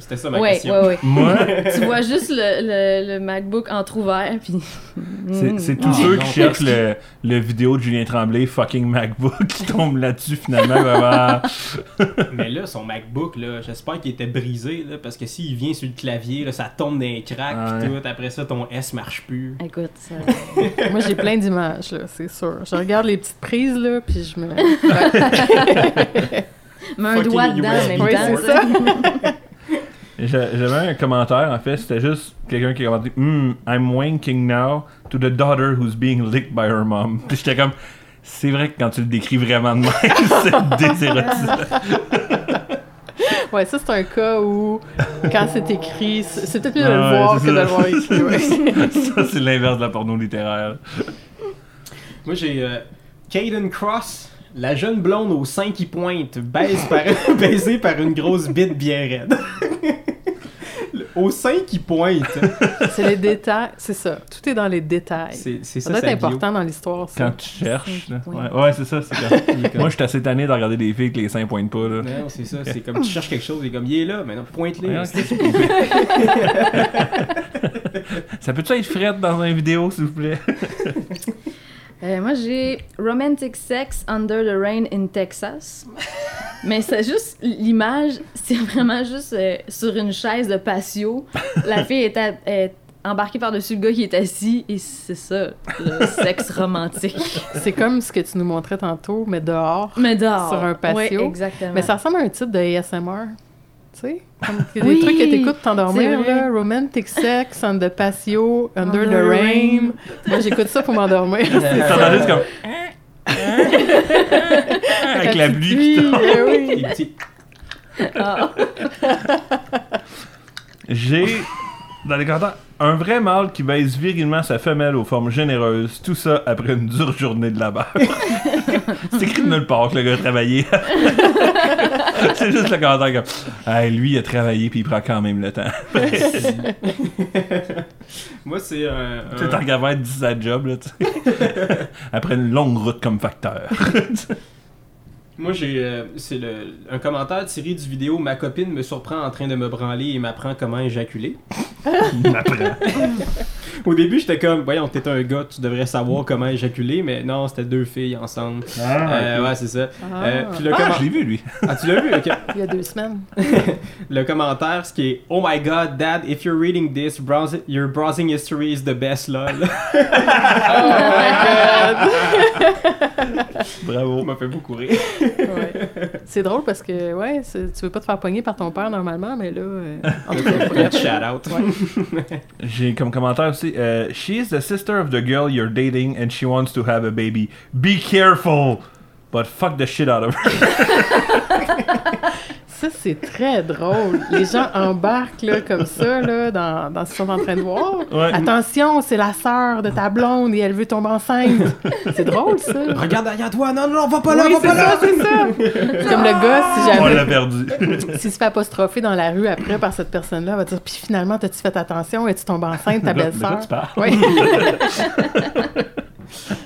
C'était ça ma Ouais, question. ouais, ouais. Moi, tu vois juste le, le, le MacBook entrouvert, puis. c'est c'est tous Non, ceux non, qui cherchent le, le vidéo de Julien Tremblay, fucking MacBook, qui tombent là-dessus finalement. Mais là, son MacBook, là, j'espère qu'il était brisé, là, parce que s'il vient sur le clavier, là, ça tombe dans les cracks, tout. Après ça, ton S marche plus. Écoute, ça. Moi, j'ai plein d'images, là, c'est sûr. Je regarde les petites prises, là, puis je me... Mets un doigt dedans, même Oui, c'est ça. J'a- J'avais un commentaire, en fait, c'était juste quelqu'un qui a commenté Hmm, I'm wanking now to the daughter who's being licked by her mom. Puis j'étais comme, c'est vrai que quand tu le décris vraiment de même, c'est désérotisant. Ouais, ça, c'est un cas où, quand c'est écrit, c'est peut-être mieux de Ouais, le voir que de le voir écrit, ouais. Ça, c'est l'inverse de la porno littéraire. Moi, j'ai euh, Caden Cross, la jeune blonde au sein qui pointe, baise par, baisée par une grosse bite bien raide. Au sein qui pointe. C'est les détails, c'est ça. Tout est dans les détails. C'est c'est Ça ça, doit être bio. important dans l'histoire, ça. Quand tu cherches. là. Ouais. C'est ça. c'est Moi, je suis assez tanné de regarder des filles que les seins pointent pas. Là. Non, c'est ça. C'est comme tu cherches quelque chose, et comme il est là, mais non, pointe-les. Ouais. Ça peut-tu être frette dans une vidéo, s'il vous plaît? Euh, moi, j'ai Romantic Sex Under the Rain in Texas. Mais c'est juste, l'image, c'est vraiment juste euh, sur une chaise de patio. La fille est, à- est embarquée par-dessus le gars qui est assis, et c'est ça, le sexe romantique. C'est comme ce que tu nous montrais tantôt, mais dehors. Mais dehors. Sur un patio. Oui, exactement. Mais ça ressemble à un titre de ASMR. Tu sais? Comme des Oui, trucs que t'écoutes pour t'endormir, là. Romantic sex on the patio, under, Under the rain. rain. Moi, j'écoute ça pour m'endormir. T'entends juste comme. Avec la pluie qui tombe. Ah. J'ai, dans les commentaires, un vrai mâle qui baise virilement sa femelle aux formes généreuses, tout ça après une dure journée de labeur. c'est écrit de nulle part que le gars a travaillé. c'est juste le commentaire comme hey, lui il a travaillé puis il prend quand même le temps. Moi, c'est un. Tu sais, un- tant qu'à faire 10 sa job, là, tu sais. Après une longue route comme facteur. Moi, j'ai. euh, c'est le, un commentaire tiré du vidéo Ma copine me surprend en train de me branler et m'apprend comment éjaculer. M'apprend. Au début, j'étais comme, voyons, t'es un gars, tu devrais savoir comment éjaculer, mais non, c'était deux filles ensemble. Euh, ouais, c'est ça. Ah. Euh, puis le Ah, comment- je l'ai vu, lui. Ah, tu l'as vu? Ok. Il y a deux semaines. Le commentaire, ce qui est Oh my god, dad, if you're reading this, browse- your browsing history is the best, lol. Bravo. Ça m'a fait beaucoup rire. Ouais. C'est drôle parce que, ouais, tu veux pas te faire pogner par ton père normalement, mais là. euh, en tout cas. Shout out. J'ai comme commentaire aussi euh, She is the sister of the girl you're dating and she wants to have a baby. Be careful! But fuck the shit out of her. Ça, c'est très drôle. Les gens embarquent là, comme ça là, dans, dans ce qu'ils sont en train de voir. Ouais. Attention, c'est la sœur de ta blonde et elle veut tomber enceinte. C'est drôle, ça. Regarde derrière toi, non, non, va pas là, oui, va pas là. ça, c'est ça. C'est comme le gars, si On jamais, l'a perdu. s'il se fait apostropher dans la rue après par cette personne-là, elle va dire Puis finalement, t'as-tu fait attention? Et tu tombes enceinte, ta belle-sœur? Oui.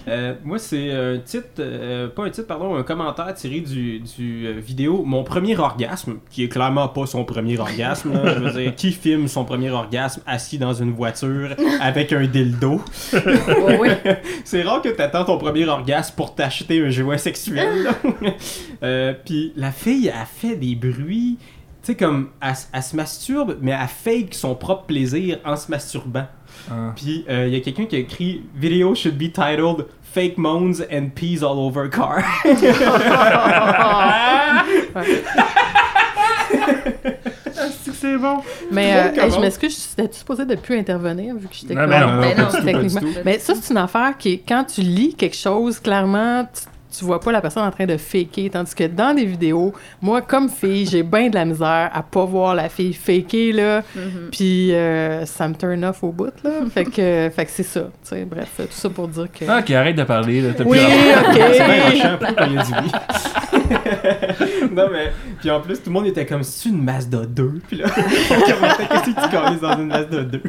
Euh, moi, c'est un titre, euh, pas un titre, pardon, un commentaire tiré du, du euh, vidéo Mon premier orgasme, qui est clairement pas son premier orgasme. là. Je veux dire, qui filme son premier orgasme assis dans une voiture avec un dildo? Ouais. C'est rare que t'attends ton premier orgasme pour t'acheter un jouet sexuel. Puis la fille, a fait des bruits. Tu sais, comme, elle se masturbe, mais elle fake son propre plaisir en se masturbant. Ah. Puis il y a quelqu'un qui a écrit Video should be titled Fake moans and peas all over car. c'est bon. Mais euh, hey, je m'excuse, j'étais supposé de plus intervenir vu que j'étais Ben pas du techniquement. Mais ça, c'est une affaire qui est quand tu lis quelque chose, clairement, tu, tu vois pas la personne en train de faker. Tandis que dans des vidéos, moi, comme fille, j'ai bien de la misère à pas voir la fille faker, là. Mhm. Puis euh, ça me turn off au bout, là. fait que, fait que c'est ça. tu sais, bref, tout ça pour dire que. Ah, ok, arrête de parler. Là, t'as oui, ok. C'est bien rochant, pourquoi il a dit oui? non, mais. Puis en plus, tout le monde était comme si une Mazda 2. Puis là, on commentait qu'est-ce que tu connais dans une Mazda 2?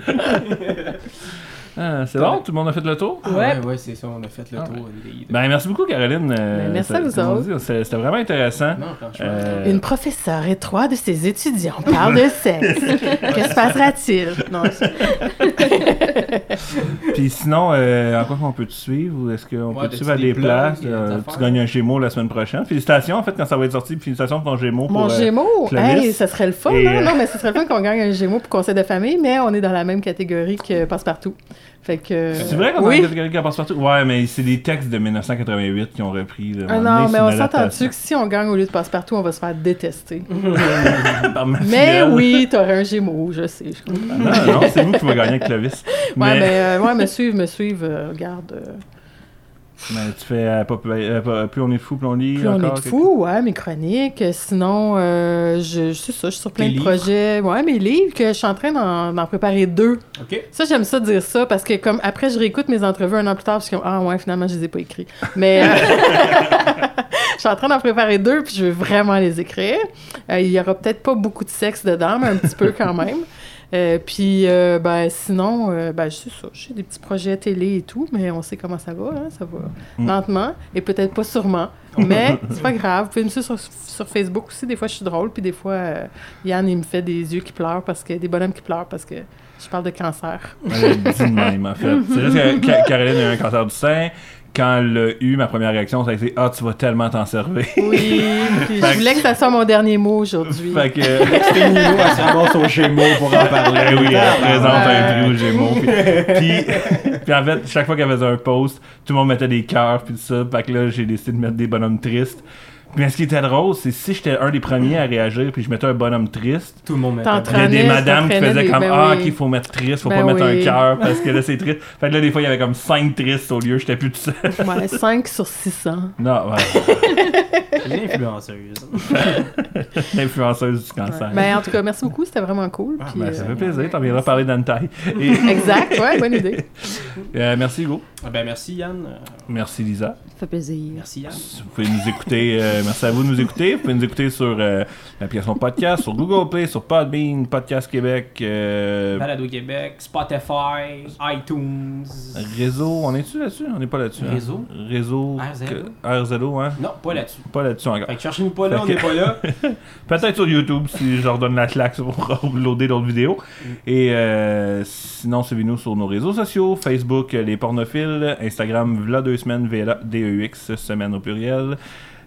Ah, c'est bon, tout le monde a fait le tour? Ah, Ouais. ouais, ouais, c'est ça, on a fait le Ah, tour. ouais. Ben, merci beaucoup, Caroline. Euh, Ben, merci à vous autres. C'était vraiment intéressant. non. Euh, Une professeure et trois de ses étudiants parlent de sexe. que se passera-t-il? Non, Puis sinon, euh, en quoi qu'on peut te suivre? Ou est-ce qu'on Ouais, peut te t'as-tu suivre à des places? des euh? Tu gagnes un Gémeaux la semaine prochaine. Félicitations en fait quand ça va être sorti. Félicitations pour ton Gémeaux. Mon pour, euh, Gémeaux, hey, ça serait le fun, Et, hein? Non, mais ce serait le fun qu'on gagne un Gémeaux pour conseil de famille, mais on est dans la même catégorie que Passepartout. Fait que... C'est vrai qu'on a oui. qui passe partout? Ouais, mais c'est des textes de 1988 qui ont repris. là, Ah non, mais on s'entend-tu que si on gagne au lieu de Passepartout, on va se faire détester? adaptation par ma mais oui, t'aurais un Gémeaux, je sais. Je comprends. Non, non, c'est vous qui va gagner avec Clovis. Ouais, mais, mais euh, ouais, me suivre, me suivre, euh, regarde. euh, mais tu fais euh, pas- euh, plus on est fou, plus on lit. Plus on est fou, ouais, mes chroniques. Sinon, euh, je, je sais ça, je suis sur plein Tes de livres? projets. Ouais, mes livres, que je suis en train d'en préparer deux. Ça, j'aime ça dire ça parce que comme après, je réécoute mes entrevues un an plus tard, suis comme, ah ouais, finalement, je les ai pas écrits. Mais euh, je suis en train d'en préparer deux, puis je veux vraiment les écrire. Il y aura peut-être pas beaucoup de sexe dedans, mais un petit peu quand même. Euh, puis, euh, ben, sinon, euh, ben, ça, j'ai des petits projets télé et tout, mais on sait comment ça va, hein, ça va Mm. lentement, et peut-être pas sûrement, mais c'est pas grave. Vous pouvez me suivre sur, sur Facebook aussi, des fois je suis drôle, puis des fois, euh, Yann, il me fait des yeux qui pleurent, parce que des bonhommes qui pleurent, parce que je parle de cancer. Elle dit de même, en fait. C'est juste que Ca- Caroline a eu un cancer du sein. Quand elle l'a eu, ma première réaction, ça a été Ah, tu vas tellement t'en servir. Oui, puis je voulais que ça soit mon dernier mot aujourd'hui. fait que. C'était Nino à se ramasse au Gémeaux pour en parler. Eh oui, elle présente un prix aux Gémeaux. Puis, puis, puis en fait, chaque fois qu'elle faisait un post, tout le monde mettait des cœurs, puis tout ça. Fait que là, j'ai décidé de mettre des bonhommes tristes. Mais ce qui était drôle, c'est si j'étais un des premiers à réagir, puis je mettais un bonhomme triste, Tout le monde met T'entraînes. il y a des madames qui faisaient des- comme ben Ah, oui. qu'il faut mettre triste, faut Ben pas mettre oui. un cœur, parce que là, c'est triste. Fait que là, des fois, il y avait comme 5 tristes au lieu, j'étais plus tout seul. Ouais, 5 sur 600. Non, ouais. L'influenceuse. L'influenceuse du cancer. Ben, en tout cas, merci beaucoup, c'était vraiment cool. Ah, puis, ben, ça euh, fait plaisir, t'en viendras parler. Et Exact, ouais, bonne idée. euh, merci Hugo, Ah Ben merci Yann. Merci Lisa. Ça fait plaisir. Merci Yann. Vous pouvez nous écouter, euh, merci à vous de nous écouter. Vous pouvez nous écouter sur euh, l'application podcast, sur Google Play, sur Podbean, Podcast Québec, euh, Balado Québec, Spotify, iTunes. Réseau. On est-tu là-dessus? On n'est pas là-dessus. hein? Réseau? Réseau. RZO? RZO, hein? Non, pas là-dessus. Pas là-dessus encore. Fait que cherchez-nous pas là, Fait on que- n'est pas là. Peut-être sur YouTube si je leur donne la claque pour uploader d'autres vidéos. Et euh, sinon, suivez-nous sur nos réseaux sociaux Facebook, euh, les pornophiles, Instagram, v'là deux semaines, VLA, DEX, semaine au pluriel.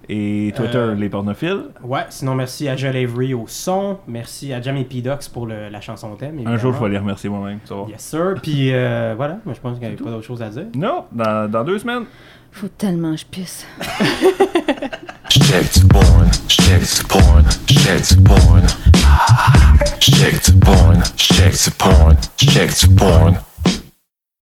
Et Twitter, Euh, les pornophiles. Ouais, sinon merci à Joel Avery au son. Merci à Jamie P. Dox pour le- la chanson thème. Un jour, je vais les remercier moi-même. Yes sir. Puis euh, voilà, moi je pense qu'il n'y avait pas d'autre chose à dire. Non, dans, dans deux semaines. Faut tellement que je pisse. Shit porn, shit porn, shit porn. Shit porn, shit porn, shit porn.